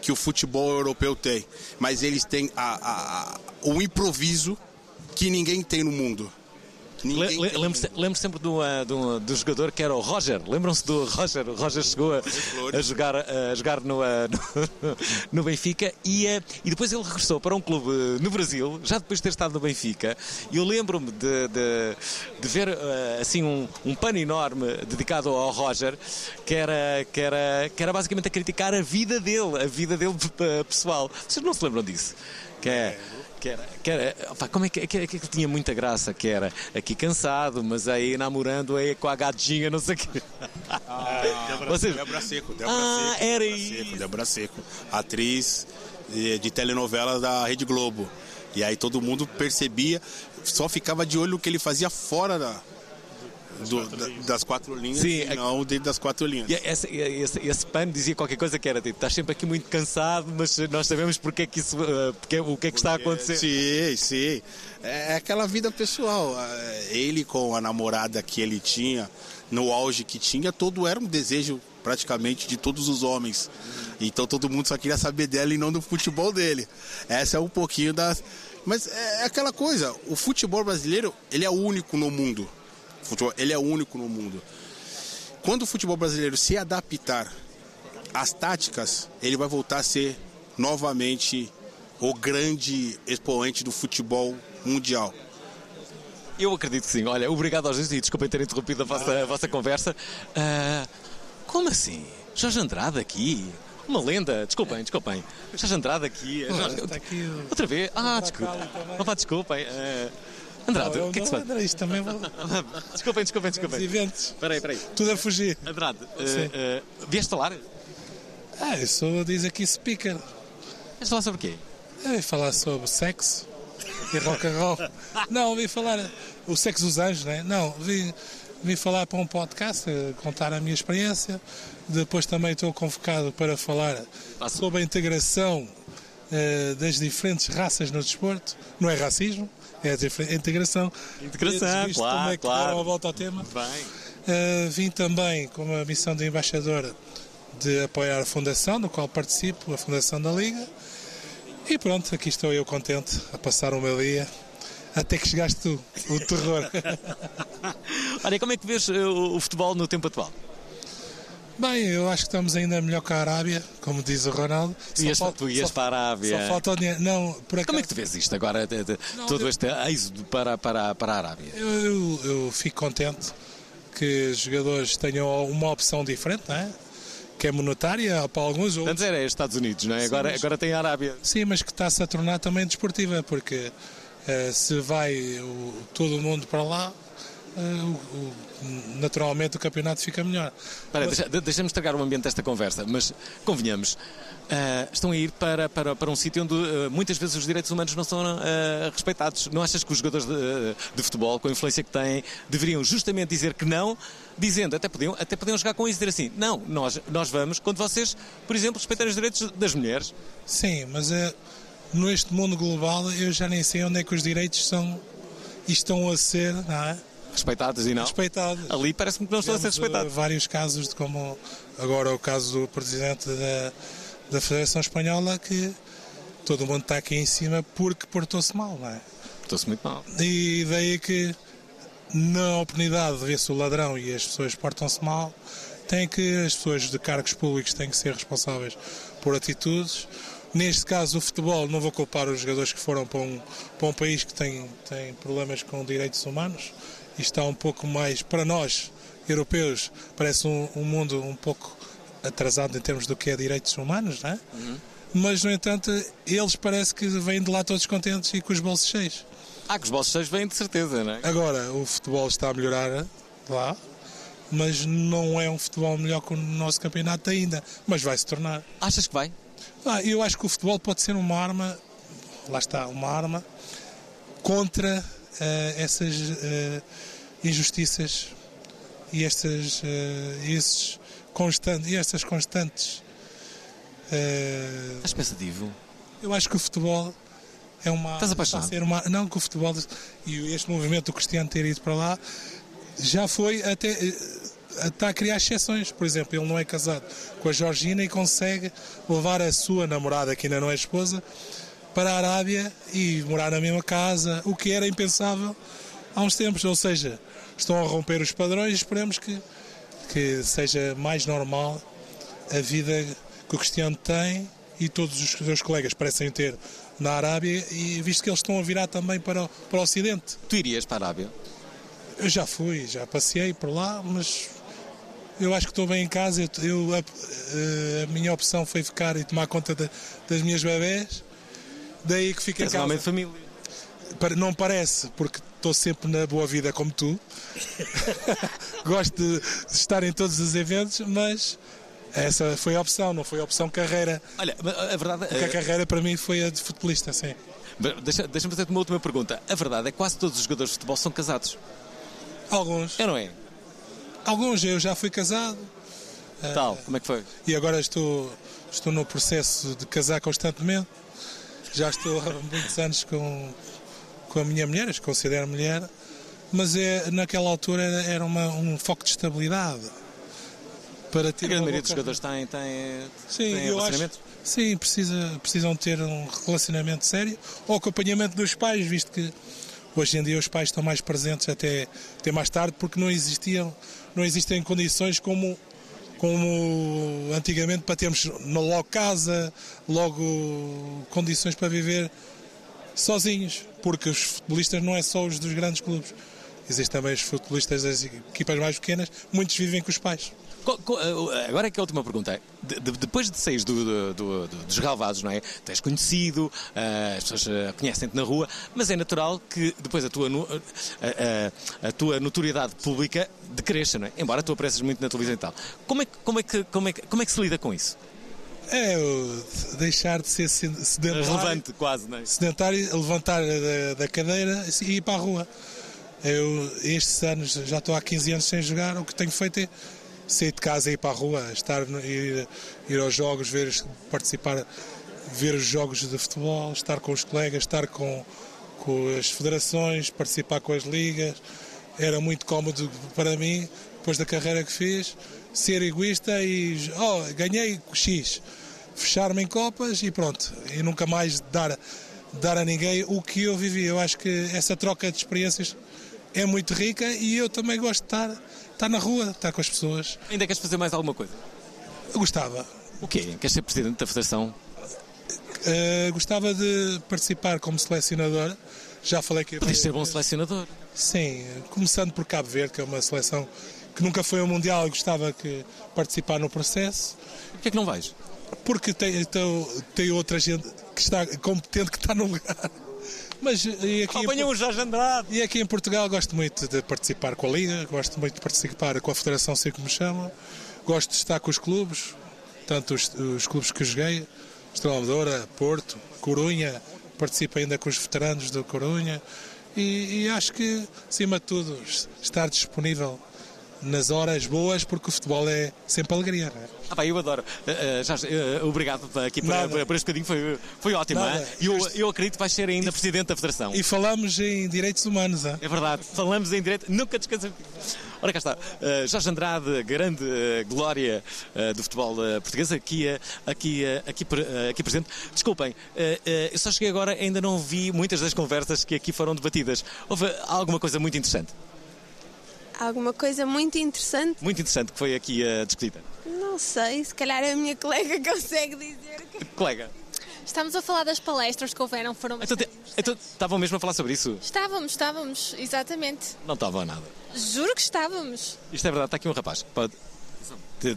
que o futebol europeu tem, mas eles têm a, a- a- o improviso que ninguém tem no mundo. Ninguém Le- tem Lembro, se- lembro sempre do, do, do jogador que era o Roger. Lembram-se do Roger? O Roger chegou a, a jogar, a jogar no, no, no Benfica e, ah, e depois ele regressou para um clube no Brasil, já depois de ter estado no Benfica. E eu lembro-me de, de, de ver ah, assim um, um pano enorme dedicado ao Roger, que era, que, era, que era basicamente a criticar a vida dele, a vida dele pessoal. Vocês não se lembram disso? Que é. Que era, que era, opá, como é que, que, que, tinha muita graça? Que era aqui cansado, mas aí namorando aí com a gatinha, não sei o quê. Débora, Vocês- Débora Seco, Débora Ah, Seco. era Débora Seco, Débora Seco, atriz de, de telenovela da Rede Globo. E aí todo mundo percebia, só ficava de olho no que ele fazia fora da, do- da- das quatro linhas Sim, e é- não dentro das quatro linhas. E esse, esse, esse pano dizia qualquer coisa que era tipo, estás sempre aqui muito cansado, mas nós sabemos porque é que isso, eh, porque, o que é que está a acontecer. Sim, sim. É aquela vida pessoal. É, Ele com a namorada que ele tinha, no auge que tinha, todo era um desejo praticamente de todos os homens. Então todo mundo só queria saber dela e não do futebol dele. Essa é um pouquinho das. Mas é aquela coisa, o futebol brasileiro, ele é único no mundo. Futebol, ele é único no mundo. Quando o futebol brasileiro se adaptar às táticas, ele vai voltar a ser novamente o grande expoente do futebol mundial. Eu acredito que sim. Olha, obrigado aos dois e desculpem ter interrompido a vossa, a vossa conversa. Ah, como assim? Jorge Andrade aqui? Uma lenda, desculpem, desculpem. Jorge Andrade aqui. Jorge- o- Outra vez? Ah, desculpa. Não vá, desculpem. Ah, Andrade, o que é que se faz? André, isto também vou... Desculpem, desculpem, desculpem. Os eventos. Espera aí, espera aí. Tudo a fugir. Andrade, uh, uh, vieste falar? Ah, eu sou, diz aqui, speaker. Vieste falar sobre o quê? Eu vim falar sobre sexo e rock and roll. Não, vim falar o sexo dos anjos, né? Não, vim, vim falar para um podcast, eh, contar a minha experiência. Depois também estou convocado para falar sobre a integração eh, das diferentes raças no desporto. Não é racismo, é a difer- a integração. Integração, visto claro, como é que claro. deram a volta ao tema. Uh, vim também com uma missão de embaixador de apoiar a Fundação, do qual participo, a Fundação da Liga. E pronto, aqui estou eu contente a passar o meu dia. Até que chegaste tu, o terror. Olha, como é que vês uh, o, o futebol no tempo atual? Bem, eu acho que estamos ainda melhor que a Arábia, como diz o Ronaldo. Tu ias, falta- tu ias só- para a Arábia. Só falta o dinheiro. Não, por acaso, Como é que tu vês isto agora, Não, todo eu- este êxodo para, para, para a Arábia? eu, eu, eu fico contente que os jogadores tenham uma opção diferente, não é? Que é monetária para alguns outros. Antes era Estados Unidos, não é? Sim, Agora, mas- agora tem a Arábia. Sim, mas que está-se a tornar também desportiva, porque eh, se vai o- todo mundo para lá, o- o- naturalmente o campeonato fica melhor. Espera, deixa, de- deixa-me estragar o ambiente desta conversa, mas convenhamos, ah, estão a ir para, para, para um sítio onde ah, muitas vezes os direitos humanos não são ah, respeitados. Não achas que os jogadores de, de futebol, com a influência que têm, deveriam justamente dizer que não, dizendo, até podiam, até podiam jogar com isso e dizer assim, não, nós, nós vamos quando vocês, por exemplo, respeitarem os direitos das mulheres. Sim, mas eh, neste mundo global eu já nem sei onde é que os direitos são e estão a ser não é? Respeitados e não? Respeitados. Ali parece-me que não estão a ser eh, respeitados. vários casos de como agora o caso do presidente da, da Federação Espanhola que todo mundo está aqui em cima porque portou-se mal, não é? Estou-se muito mal. E daí que na oportunidade de ver-se o ladrão e as pessoas portam-se mal, tem que as pessoas de cargos públicos têm que ser responsáveis por atitudes. Neste caso, o futebol, não vou culpar os jogadores que foram para um, para um país que tem, tem problemas com direitos humanos e está um pouco mais, para nós, europeus, parece um, um mundo um pouco atrasado em termos do que é direitos humanos, não é? Mas, no entanto, eles parece que vêm de lá todos contentes e com os bolsos cheios. Ah, que os bolsos cheios vêm de certeza, não é? Agora, o futebol está a melhorar lá, mas não é um futebol melhor que o nosso campeonato ainda, mas vai se tornar. Achas que vai? Ah, eu acho que o futebol pode ser uma arma, lá está, uma arma contra essas eh, injustiças e estas, eh, esses constantes, e estas constantes. eh, Estás pensativo? eu acho que o futebol é uma. Estás apaixonado? ser uma, não, que o futebol e este movimento do Cristiano ter ido para lá já foi até. eh, Está a criar exceções. Por exemplo, ele não é casado com a Georgina e consegue levar a sua namorada, que ainda não é esposa, para a Arábia e morar na mesma casa, o que era impensável há uns tempos, ou seja, estão a romper os padrões e esperemos que, que seja mais normal a vida que o Cristiano tem e todos os seus colegas parecem ter na Arábia e visto que eles estão a virar também para o, para o Ocidente. Tu irias para a Arábia? Eu já fui, já passei por lá, mas eu acho que estou bem em casa. Eu, eu- a, a minha opção foi ficar e tomar conta da- das minhas bebés. Daí que fico em casa. homem de família? Para- Não parece, porque estou sempre na boa vida como tu. Gosto de estar em todos os eventos, mas essa foi a opção, não foi a opção carreira. Olha, a verdade Porque a é. carreira para mim foi a de futebolista, sim. Mas Deixa- Deixa-me fazer-te uma última pergunta. A verdade é que quase todos os jogadores de futebol são casados. Alguns. É, não é? Alguns, eu já fui casado. Tal, como é que foi? E agora estou, estou no processo de casar constantemente. Já estou há muitos anos com, com a minha mulher, as considero mulher, mas é, naquela altura era, uma- um foco de estabilidade. Para ter A grande maioria dos jogadores tem, tem, Sim, tem eu acho. Sim, precisa, precisam ter um relacionamento sério ou acompanhamento dos pais, visto que hoje em dia os pais estão mais presentes até, até mais tarde, porque não existiam, não existem condições como, como antigamente para termos logo casa, logo condições para viver sozinhos, porque os futebolistas não é só os dos grandes clubes. Existem também os futebolistas das equipas mais pequenas, muitos vivem com os pais. Co- eh, Agora é que a última pergunta é: de- de- depois de saís do, do- do- do- dos relevados, não é? Tu és conhecido, eh, as pessoas eh, conhecem-te na rua, mas é natural que depois a tua, eh, a, tua notoriedade pública decresça, não é? Embora tu apareças muito na televisão e tal. Como é, que- como é, que, como é, como é que se lida com isso? É, deixar de ser sed- sedentário. Relevante, quase, não é? Sedentário, levantar da, da cadeira e ir para a rua. Eu, estes anos, já estou há 15 anos sem jogar, o que tenho feito é sair de casa e ir para a rua, estar, ir, ir aos jogos, ver, participar, ver os jogos de futebol, estar com os colegas, estar com, com as federações, participar com as ligas. Era muito cómodo para mim, depois da carreira que fiz, ser egoísta e oh, ganhei X, fechar-me em copas e pronto, e nunca mais dar, dar a ninguém o que eu vivi. Eu acho que essa troca de experiências é muito rica e eu também gosto de estar, estar na rua, estar com as pessoas. Ainda queres fazer mais alguma coisa? Eu gostava. O quê? Queres ser presidente da Federação? Uh, gostava de participar como selecionador. Já falei que. Podes ser bom selecionador. Sim, começando por Cabo Verde, que é uma seleção que nunca foi ao Mundial e gostava que participar no processo. Porquê é que não vais? Porque tem, então, tem outra gente que está competente que está no lugar. Mas e aqui, Apanham o Jorge Andrade. E aqui em Portugal gosto muito de participar com a Liga, gosto muito de participar com a Federação, sei como me chamam. Gosto de estar com os clubes, tanto os, os clubes que joguei, Estrela Porto, Corunha, participo ainda com os veteranos do Corunha e, e acho que, acima de tudo, estar disponível nas horas boas, porque o futebol é sempre alegria. Não é? Ah, pá, eu adoro. Uh, uh, Jorge, uh, obrigado por- aqui por, por, por este bocadinho, foi, foi ótimo. Nada. hein? Eu, eu acredito que vais ser ainda presidente da Federação. E falamos em direitos humanos. hein? É verdade, falamos em direto, nunca descansamos. Ora cá está, uh, Jorge Andrade, grande uh, glória uh, do futebol português, aqui, aqui, aqui, aqui presente. Desculpem, eu só cheguei agora, ainda não vi muitas das conversas que aqui foram debatidas. Houve alguma coisa muito interessante, Alguma coisa muito interessante? muito interessante que foi aqui uh, discutida. Não sei, se calhar a minha colega consegue dizer. que- Colega, Estamos a falar das palestras que houveram, foram então, te- então estavam mesmo a falar sobre isso? Estávamos, estávamos, exatamente. Não estavam nada. Juro que estávamos. Isto é verdade, está aqui um rapaz. Pode-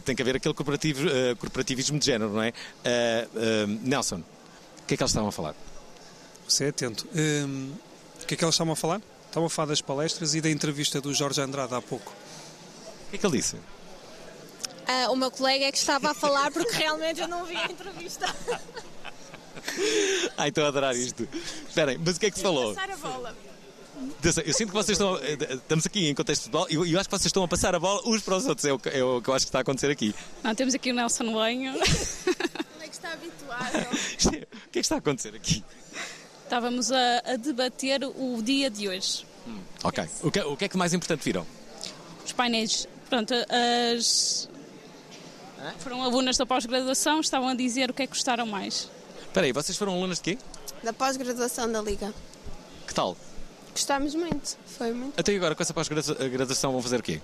Tem- que haver aquele corporativo, eh, corporativismo de género, não é? Eh, eh, Nelson, o que é que eles estavam a falar? Você é atento. Hum, o que é que eles estavam a falar? Estavam a falar das palestras e da entrevista do Jorge Andrade há pouco. O que é que ele disse? Ah, o meu colega é que estava a falar porque realmente eu não vi a entrevista. Ai, estou a adorar isto. Esperem, mas o que é que se falou? Passar a bola. Eu sinto que vocês estão. Estamos aqui em contexto de futebol e eu, eu acho que vocês estão a passar a bola uns para os outros. É o, que- é o que eu acho que está a acontecer aqui. Não, temos aqui o Nelson Lenho. Onde é que está habituado? O que é que está a acontecer aqui? Estávamos a, a debater o dia de hoje. Ok. O que, o que é que mais importante viram? Os painéis, pronto, as. Foram alunas da pós-graduação, estavam a dizer o que é que gostaram mais. Espera aí, vocês foram alunas de quê? Da pós-graduação da Liga. Que tal? Gostámos muito, foi muito. Até agora, com essa pós-graduação, vão fazer o quê?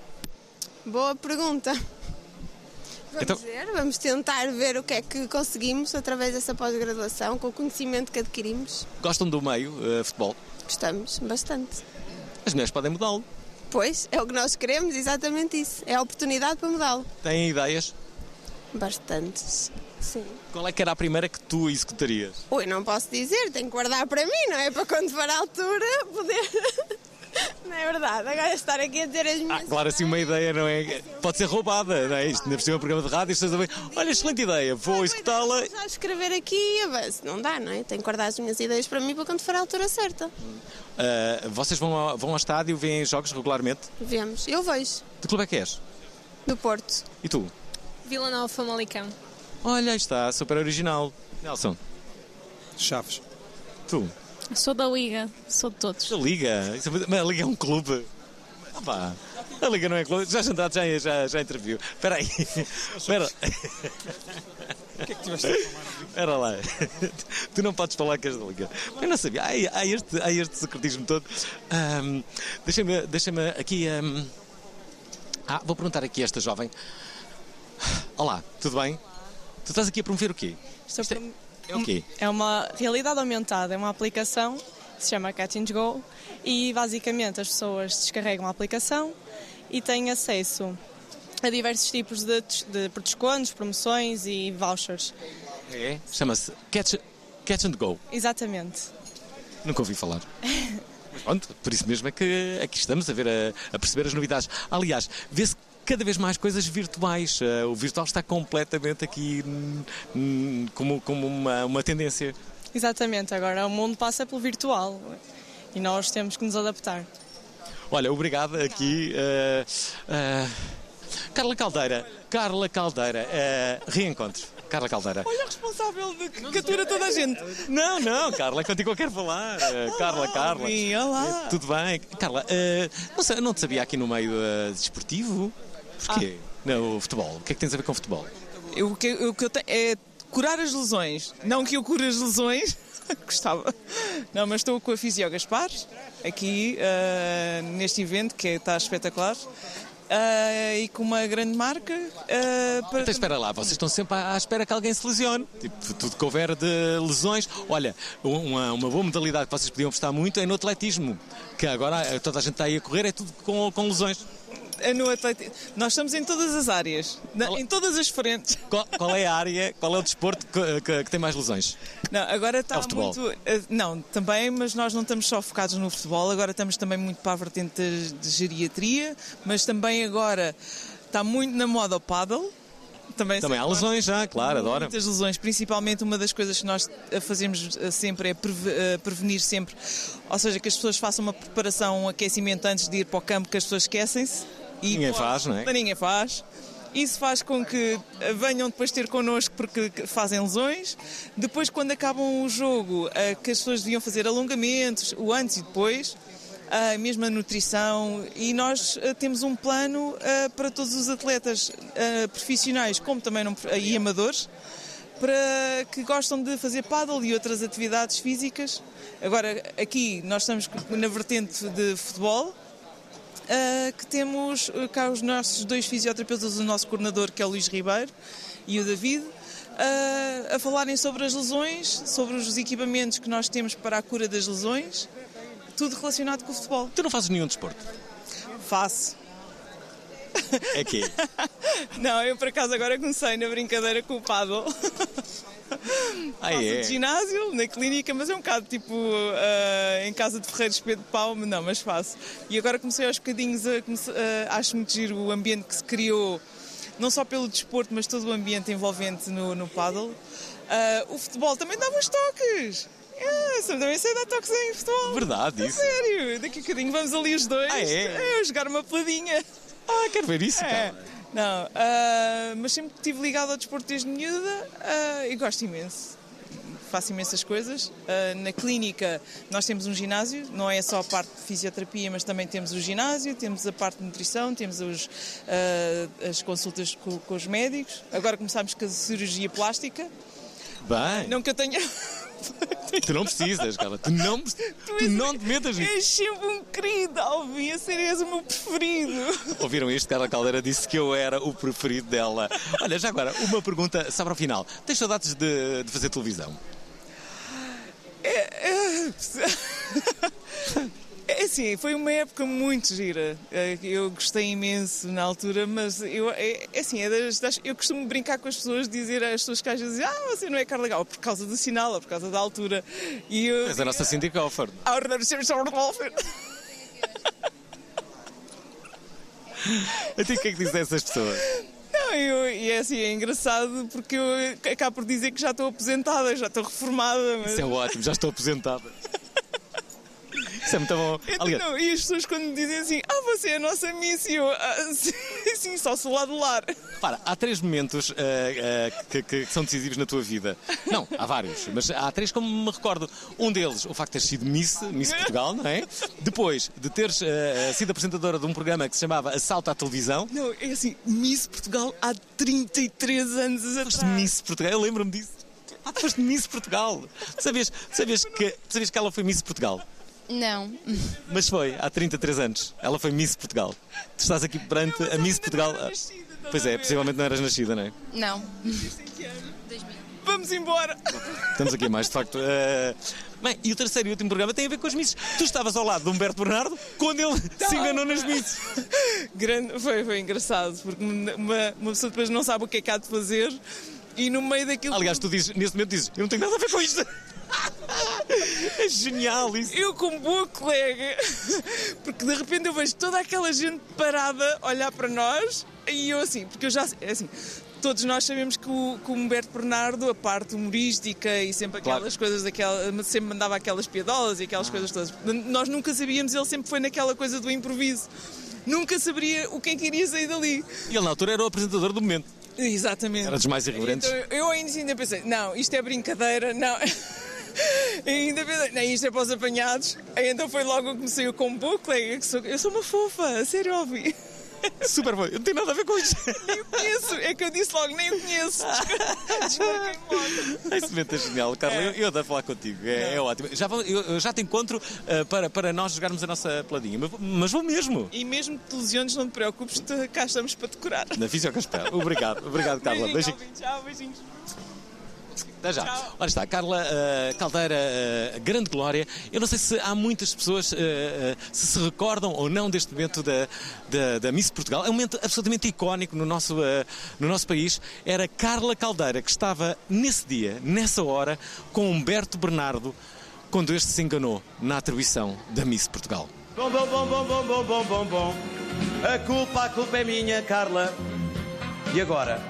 Boa pergunta. Vamos Então- ver, vamos tentar ver o que é que conseguimos através dessa pós-graduação, com o conhecimento que adquirimos. Gostam do meio, eh, futebol? Gostamos bastante. As mulheres podem mudá-lo. Pois, é o que nós queremos, exatamente isso. É a oportunidade para mudá-lo. Têm ideias? Bastantes, sim. Qual é que era a primeira que tu executarias? Ui, não posso dizer, tenho que guardar para mim, não é? Para quando for a altura poder. Não é verdade? Agora estar aqui a dizer as minhas. Claro, assim uma ideia não é. Pode ser roubada, não é? Isto ainda por cima é um programa de rádio e as pessoas ouvem, Olha, excelente ideia, vou executá-la. Já escrever aqui, avanço. não dá, não é? Tenho que guardar as minhas ideias para mim para quando for a altura certa. Ah, vocês vão ao, vão ao estádio, veem jogos regularmente? Vemos. Eu vejo. De clube é que és? Do Porto. E tu? Vila Nova Famalicão. Olha, está, super original. Nelson. Chaves. Tu? Sou da Liga, sou de todos. A Liga? É- Mas a Liga é um clube. Ah, pá. A Liga não é clube. Já Andrade já, já, já interviu. Espera aí. Espera. O que é que tiveste a falar? Espera lá. Tu não podes falar que és da Liga. Eu não sabia. Há, há, este, há este secretismo todo. Ahm, Deixa-me deixa aqui. ahm, Ah, vou perguntar aqui a esta jovem. Olá, tudo bem? Tu estás aqui a promover o quê? Estou é, é o quê? É uma realidade aumentada, é uma aplicação que se chama Catch and Go e basicamente as pessoas descarregam a aplicação e têm acesso a diversos tipos de, de descontos, promoções e vouchers. É? Chama-se Catch, Catch and Go. Exatamente. Nunca ouvi falar. Mas pronto, por isso mesmo é que aqui estamos a ver a, a perceber as novidades. Aliás, vê-se cada vez mais coisas virtuais. Eh, o virtual está completamente aqui hum, hum, como, como uma, uma tendência. Exatamente, agora o mundo passa pelo virtual e nós temos que nos adaptar. Olha, obrigado aqui. eh, eh, Carla Caldeira, Carla Caldeira, eh, reencontro. Carla Caldeira. Olha, responsável de que atura toda a gente. Não, não, Carla, é contigo que eu quero falar. Eh, Carla, Carla. Sim, olá. Tudo bem? Carla, eh, não, sei, não te sabia aqui no meio desportivo? Porquê? Não, o futebol. O que é que tens a ver com futebol? Eu, o que, o que eu tenho é curar as lesões. Não que eu cure as lesões, gostava. Não, mas estou com a Fisio Gaspar, aqui ah, neste evento que está espetacular. ah, e com uma grande marca ah, para Então espera lá, vocês estão sempre à à espera que alguém se lesione. Tipo, tudo que houver de lesões. Olha, uma, uma boa modalidade que vocês podiam apostar muito é no atletismo. Que agora eh, toda a gente está aí a correr, é tudo com, com lesões. É no atleti- Nós estamos em todas as áreas, na- em todas as frentes. Qual, qual é a área, qual é o desporto que, que- que tem mais lesões? Não, agora está É o futebol. muito. eh, Não, também, mas nós não estamos só focados no futebol, agora estamos também muito para a vertente de, de geriatria, mas também agora está muito na moda o paddle. Também, Também há lesões já, claro, adoro. Muitas lesões, principalmente uma das coisas que nós fazemos eh, sempre é eh, prevenir sempre, ou seja, que as pessoas façam uma preparação, um aquecimento antes de ir para o campo, que as pessoas esquecem-se. E Ninguém faz, não é? Ninguém faz. Isso faz com que venham depois ter connosco porque fazem lesões. Depois, quando acabam o jogo, eh, que as pessoas deviam fazer alongamentos, o antes e depois, a mesma nutrição. E nós eh, temos um plano eh, para todos os atletas profissionais, como também não, e amadores, para que gostam de fazer paddle e outras atividades físicas. Agora, aqui nós estamos na vertente de futebol. Uh, que temos uh, cá os nossos dois fisioterapeutas, o nosso coordenador, que é o Luís Ribeiro, e o David, uh, a falarem sobre as lesões, sobre os equipamentos que nós temos para a cura das lesões, tudo relacionado com o futebol. Tu não fazes nenhum desporto? Faço. É que Não, eu por acaso agora comecei na brincadeira com o paddle. Ah, Faço é? de ginásio, na clínica, mas é um bocado tipo ah, em casa de Ferreiros Pedro mas não, mas faço. E agora comecei aos bocadinhos a comece- ah, acho muito giro o ambiente que se criou, não só pelo desporto, mas todo o ambiente envolvente no, no paddle. Ah, o futebol também dá uns toques. É, também sei dar toques em futebol. Verdade, A isso. sério, daqui a bocadinho vamos ali os dois. Ah, é? É, jogar uma peladinha. Ah, quero ver isso, É. cara. Não, ah, mas sempre estive ligado ao desporto desde miúda ah, e gosto imenso. Faço imensas coisas. Ah, na clínica nós temos um ginásio, não é só a parte de fisioterapia, mas também temos o ginásio, temos a parte de nutrição, temos os, as consultas co- com, os médicos. Agora começámos com a cirurgia plástica. Bem. Não que eu tenha Tu não precisas, Carla. Tu não, tu não te metas nisso. És sempre um querido, Alvin. A sério, és o meu preferido. Ouviram isto? Carla Caldeira disse que eu era o preferido dela. Olha, já agora, uma pergunta para o final. Tens saudades de, de fazer televisão? É, é... É assim, foi uma época muito gira. É, Eu gostei imenso na altura, mas eu, é, é assim, é das, das- eu costumo brincar com as pessoas, dizer às pessoas que às vezes dizem, ah, você não é Carla Gal, por causa do sinal, ou por causa da altura. E eu, És a nossa Cindy Crawford. a ordenar sempre sobre o Wolfer. A ti o que é que dizem essas pessoas? Não, eu, e é assim, é engraçado porque eu acabo por dizer que já estou aposentada, já estou reformada. Mas... Isso é ótimo, já estou aposentada. Isso é muito bom. Então, Aliás, não, e as pessoas quando me dizem assim, ah, você é a nossa Miss, e eu, ah, só sou lá do lar. Repara, há três momentos eh, eh, que, que- são decisivos na tua vida. Não, há vários, mas há três como me recordo. Um deles, o facto de teres sido Miss, Miss Portugal, não é? Depois, de teres eh, sido apresentadora de um programa que se chamava Assalto à Televisão. Não, é assim, Miss Portugal há 33 anos atrás. Miss Portugal, eu lembro-me disso. Ah, foste Miss Portugal. Tu sabias, sabias, que, sabias que ela foi Miss Portugal? Não. Mas foi, há 33 anos. Ela foi Miss Portugal. Tu estás aqui perante a Miss Portugal. Pois é, possivelmente não eras nascida, não é? Não. Vamos embora. Estamos aqui mais, de facto. eh, Bem, e o terceiro e último programa tem a ver com as misses. Tu estavas ao lado de Humberto Bernardo quando ele se enganou nas misses. Grande, foi, foi engraçado, porque uma, uma pessoa depois não sabe o que é que há de fazer e no meio daquilo. Aliás, tu dizes, nesse momento dizes, eu não tenho nada a ver com isto. É genial isso. Eu, como boa colega, porque de repente eu vejo toda aquela gente parada a olhar para nós e eu assim, porque eu já. É assim, todos nós sabemos que o, que o Humberto Bernardo, a parte humorística e sempre aquelas coisas daquela. sempre mandava aquelas piadolas e aquelas coisas todas. Nós nunca sabíamos, ele sempre foi naquela coisa do improviso. Nunca saberia o que é que iria sair dali. E ele na altura era o apresentador do momento. Exatamente. Era dos mais irreverentes. Então, eu ainda, ainda pensei, não, isto é brincadeira, não. E ainda pensei, não, isto é para os apanhados. Então foi logo que comecei com um pouco, colega, que sou, eu sou uma fofa, a sério, ouvi. Super bom, eu não tenho nada a ver com isto. Nem o conheço, é que eu disse logo, nem o conheço. Desmarquei-me logo. Esse momento é genial, Carla. Eu, eu adoro falar contigo, é, é ótimo. Já, vou- eu, já te encontro eh, para, para nós jogarmos a nossa peladinha, mas, mas vou mesmo. E mesmo que te lesiones, não te preocupes, te- cá estamos para decorar. Na Fisiocaspel. Obrigado, obrigado, Carla. Beijinho, Tchau, beijinhos. Até já. Ora está, Carla eh, Caldeira, eh, grande glória. Eu não sei se há muitas pessoas eh, se se recordam ou não deste momento da, da, da Miss Portugal. É um momento absolutamente icónico no nosso, no nosso país. Era Carla Caldeira que estava nesse dia, nessa hora, com Humberto Bernardo, quando este se enganou na atribuição da Miss Portugal. Bom, bom, bom, bom, bom, bom, bom, bom, bom. A culpa, a culpa é minha, Carla. E agora?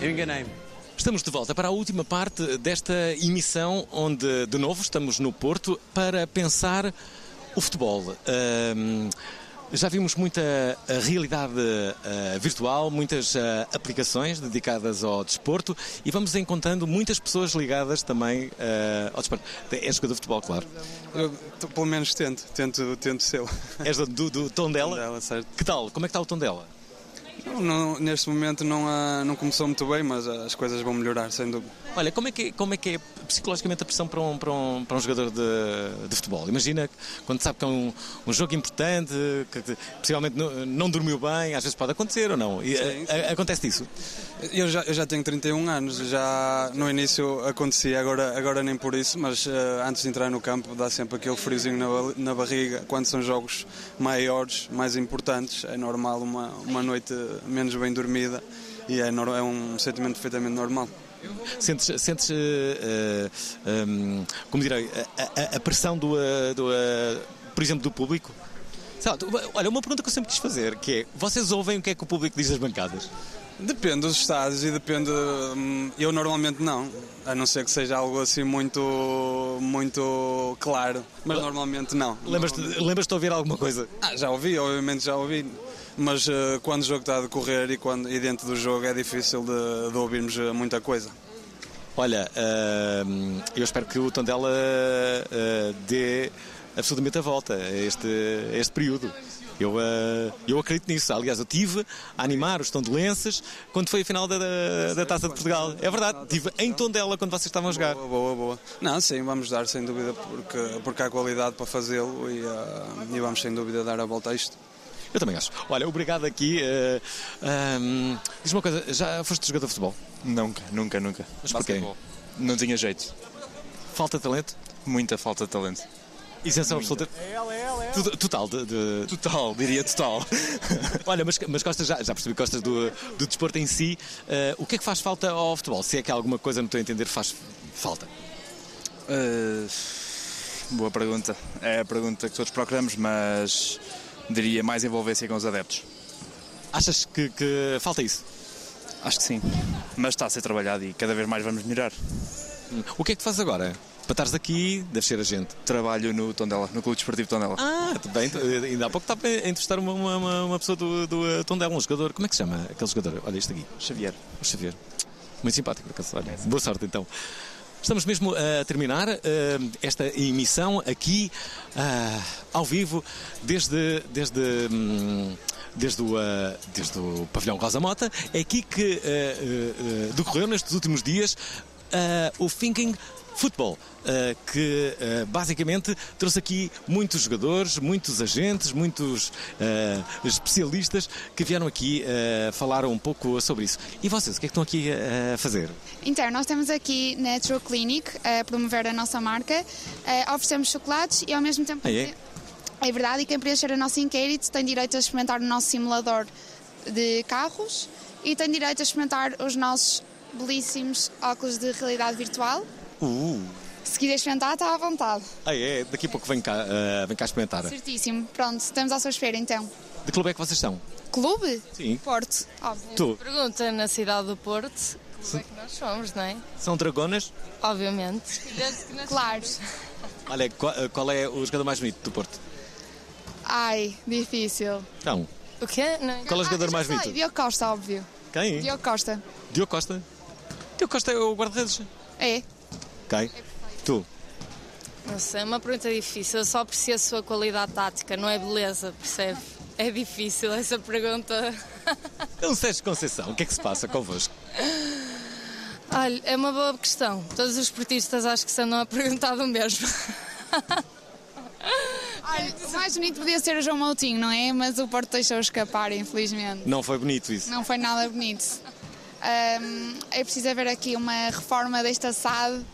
Eu enganei-me. Estamos de volta para a última parte desta emissão, onde de novo estamos no Porto para pensar o futebol. Ahm, já vimos muita ah, realidade ah, virtual, muitas ah, aplicações dedicadas ao desporto e vamos encontrando muitas pessoas ligadas também ah, ao desporto. É jogador de futebol, claro. Eu, pelo menos tento, tento, tento ser. És do, do, do tom dela? certo. Que tal? Como é que está o tom dela? Não, não- neste momento não, há- não começou muito bem, mas as coisas vão melhorar, sem dúvida. Olha, como é que, como é, que é psicologicamente a pressão para um, para um, para um jogador de, de futebol? Imagina quando sabe que é um, um jogo importante, que, que possivelmente não, não dormiu bem, às vezes pode acontecer ou não. E, a- a- acontece isso? Eu já, eu já tenho 31 anos, já no início acontecia, agora, agora nem por isso, mas eh, antes de entrar no campo dá sempre aquele friozinho na, na barriga. Quando são jogos maiores, mais importantes, é normal uma, uma noite menos bem dormida e é, é um sentimento perfeitamente normal. Sentes, sentes eh, hum, como direi, a, a- a pressão do, eh, do, eh, por exemplo, do público? Sei lá, tu- olha, uma pergunta que eu sempre quis fazer, que é, vocês ouvem o que é que o público diz das bancadas? Depende dos estádios e depende. hum, Eu normalmente não, a não ser que seja algo assim muito, muito claro, mas normalmente não. Lembras-te lembras de ouvir alguma coisa? Ah, já ouvi, obviamente já ouvi. Mas eh, quando o jogo está a decorrer e, quando, e dentro do jogo é difícil de, de ouvirmos eh, muita coisa. Olha, hum, eu espero que o Tondela uh, dê absolutamente a volta a este, a este período. Eu, uh, eu acredito nisso. Aliás, eu tive a animar os tondelenses quando foi a final da, da, da Taça de Portugal. É verdade, tive em Tondela quando vocês estavam a jogar. Boa, boa, boa. Não, sim, vamos dar sem dúvida porque, porque há qualidade para fazê-lo e, e vamos sem dúvida dar a volta a isto. Eu também acho. Olha, obrigado aqui. Uh, um, diz uma coisa, já foste jogador de futebol? Nunca, nunca, nunca. Mas porquê? Não tinha jeito. Falta de talento? Muita falta de talento. Isenção absoluta. Total, de, de... Total, diria total. Olha, mas, mas gostas, já, já percebi que gostas do, do desporto em si. Uh, o que é que faz falta ao futebol? Se é que há alguma coisa, não estou a entender, faz falta? Uh, boa pergunta. É a pergunta que todos procuramos, mas diria mais envolvência com os adeptos. Achas que, que falta isso? Acho que sim. Mas está a ser trabalhado e cada vez mais vamos melhorar. O que é que fazes agora? Para estares aqui, deve ser agente. Trabalho no Tondela, no Clube Desportivo Tondela. Ah, bem, ainda há pouco estava a entrevistar uma, uma, uma pessoa do, do uh, Tondela, um jogador. Como é que se chama aquele jogador? Olha, este aqui. Xavier. O Xavier. Muito simpático, por acaso. Olha, boa sorte então. Estamos mesmo a terminar uh, esta emissão aqui uh, ao vivo desde, desde, um, desde, o, uh, desde o pavilhão Rosa Mota. É aqui que decorreu nestes últimos dias o Thinking Futebol, uh, que uh, basicamente trouxe aqui muitos jogadores, muitos agentes, muitos uh, especialistas que vieram aqui falar um pouco sobre isso. E vocês, o que é que estão aqui a fazer? Então, nós temos aqui Natural Clinic a promover a nossa marca, oferecemos chocolates e ao mesmo tempo. Ah, é? é verdade, e quem preencher a nossa inquérito tem direito a experimentar o nosso simulador de carros e tem direito a experimentar os nossos belíssimos óculos de realidade virtual. Uh. Se quiser experimentar, está à vontade. Ah, é? Daqui a pouco vem cá, uh, vem cá experimentar. Certíssimo. Pronto, estamos à sua espera então. De que clube é que vocês são? Clube? Sim. Porto, óbvio. Tu? Pergunta na cidade do Porto. Como é que nós somos, não é? São dragonas? Obviamente. claro. Olha, qual, qual, é o jogador mais bonito do Porto? Ai, difícil. Então. O quê? Não. Qual é o jogador ah, mais sei, bonito? Diogo Costa, óbvio. Quem? Diogo Costa. Diogo Costa? Diogo Costa é o guarda-redes? É. Ok. Tu? Não sei, é uma pergunta difícil. Eu só aprecio a sua qualidade tática, não é beleza, percebe? É difícil essa pergunta. Então, Sérgio Conceição, o que é que se passa convosco? Olha, é uma boa questão. Todos os esportistas acho que se andam a perguntar do mesmo. Olha, o mais bonito podia ser o João Moutinho, não é? Mas o Porto deixou escapar, infelizmente. Não foi bonito isso? Não foi nada bonito. Um, é preciso haver aqui uma reforma desta SAD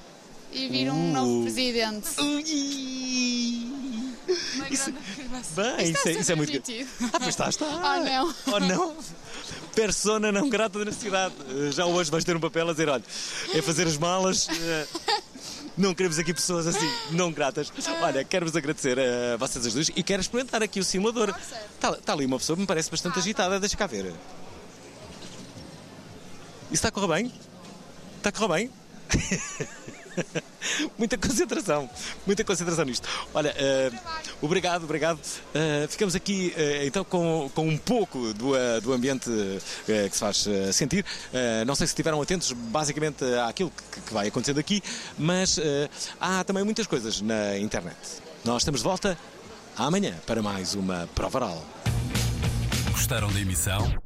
e vir um Uh. novo presidente. Uma Isso- grande afirmação. Bem, isso, é, isso é muito. Ah, pois está, está. Oh, não. Oh, não. Persona não grata da cidade. Eh, Já hoje vais ter um papel a dizer: olha, é fazer as malas. eh, Não queremos aqui pessoas assim, não gratas. Olha, quero-vos agradecer a vocês as duas e quero experimentar aqui o simulador. Está, está ali uma pessoa que me parece bastante agitada, deixa cá ver. Isso está a correr bem? Está a correr bem? muita concentração, muita concentração nisto. Olha, eh, obrigado, obrigado. Eh, ficamos aqui eh, então com, com um pouco do, do ambiente que se faz sentir. Não sei se estiveram atentos basicamente àquilo que, que vai acontecendo aqui, mas há também muitas coisas na internet. Nós estamos de volta amanhã para mais uma prova oral. Gostaram da emissão?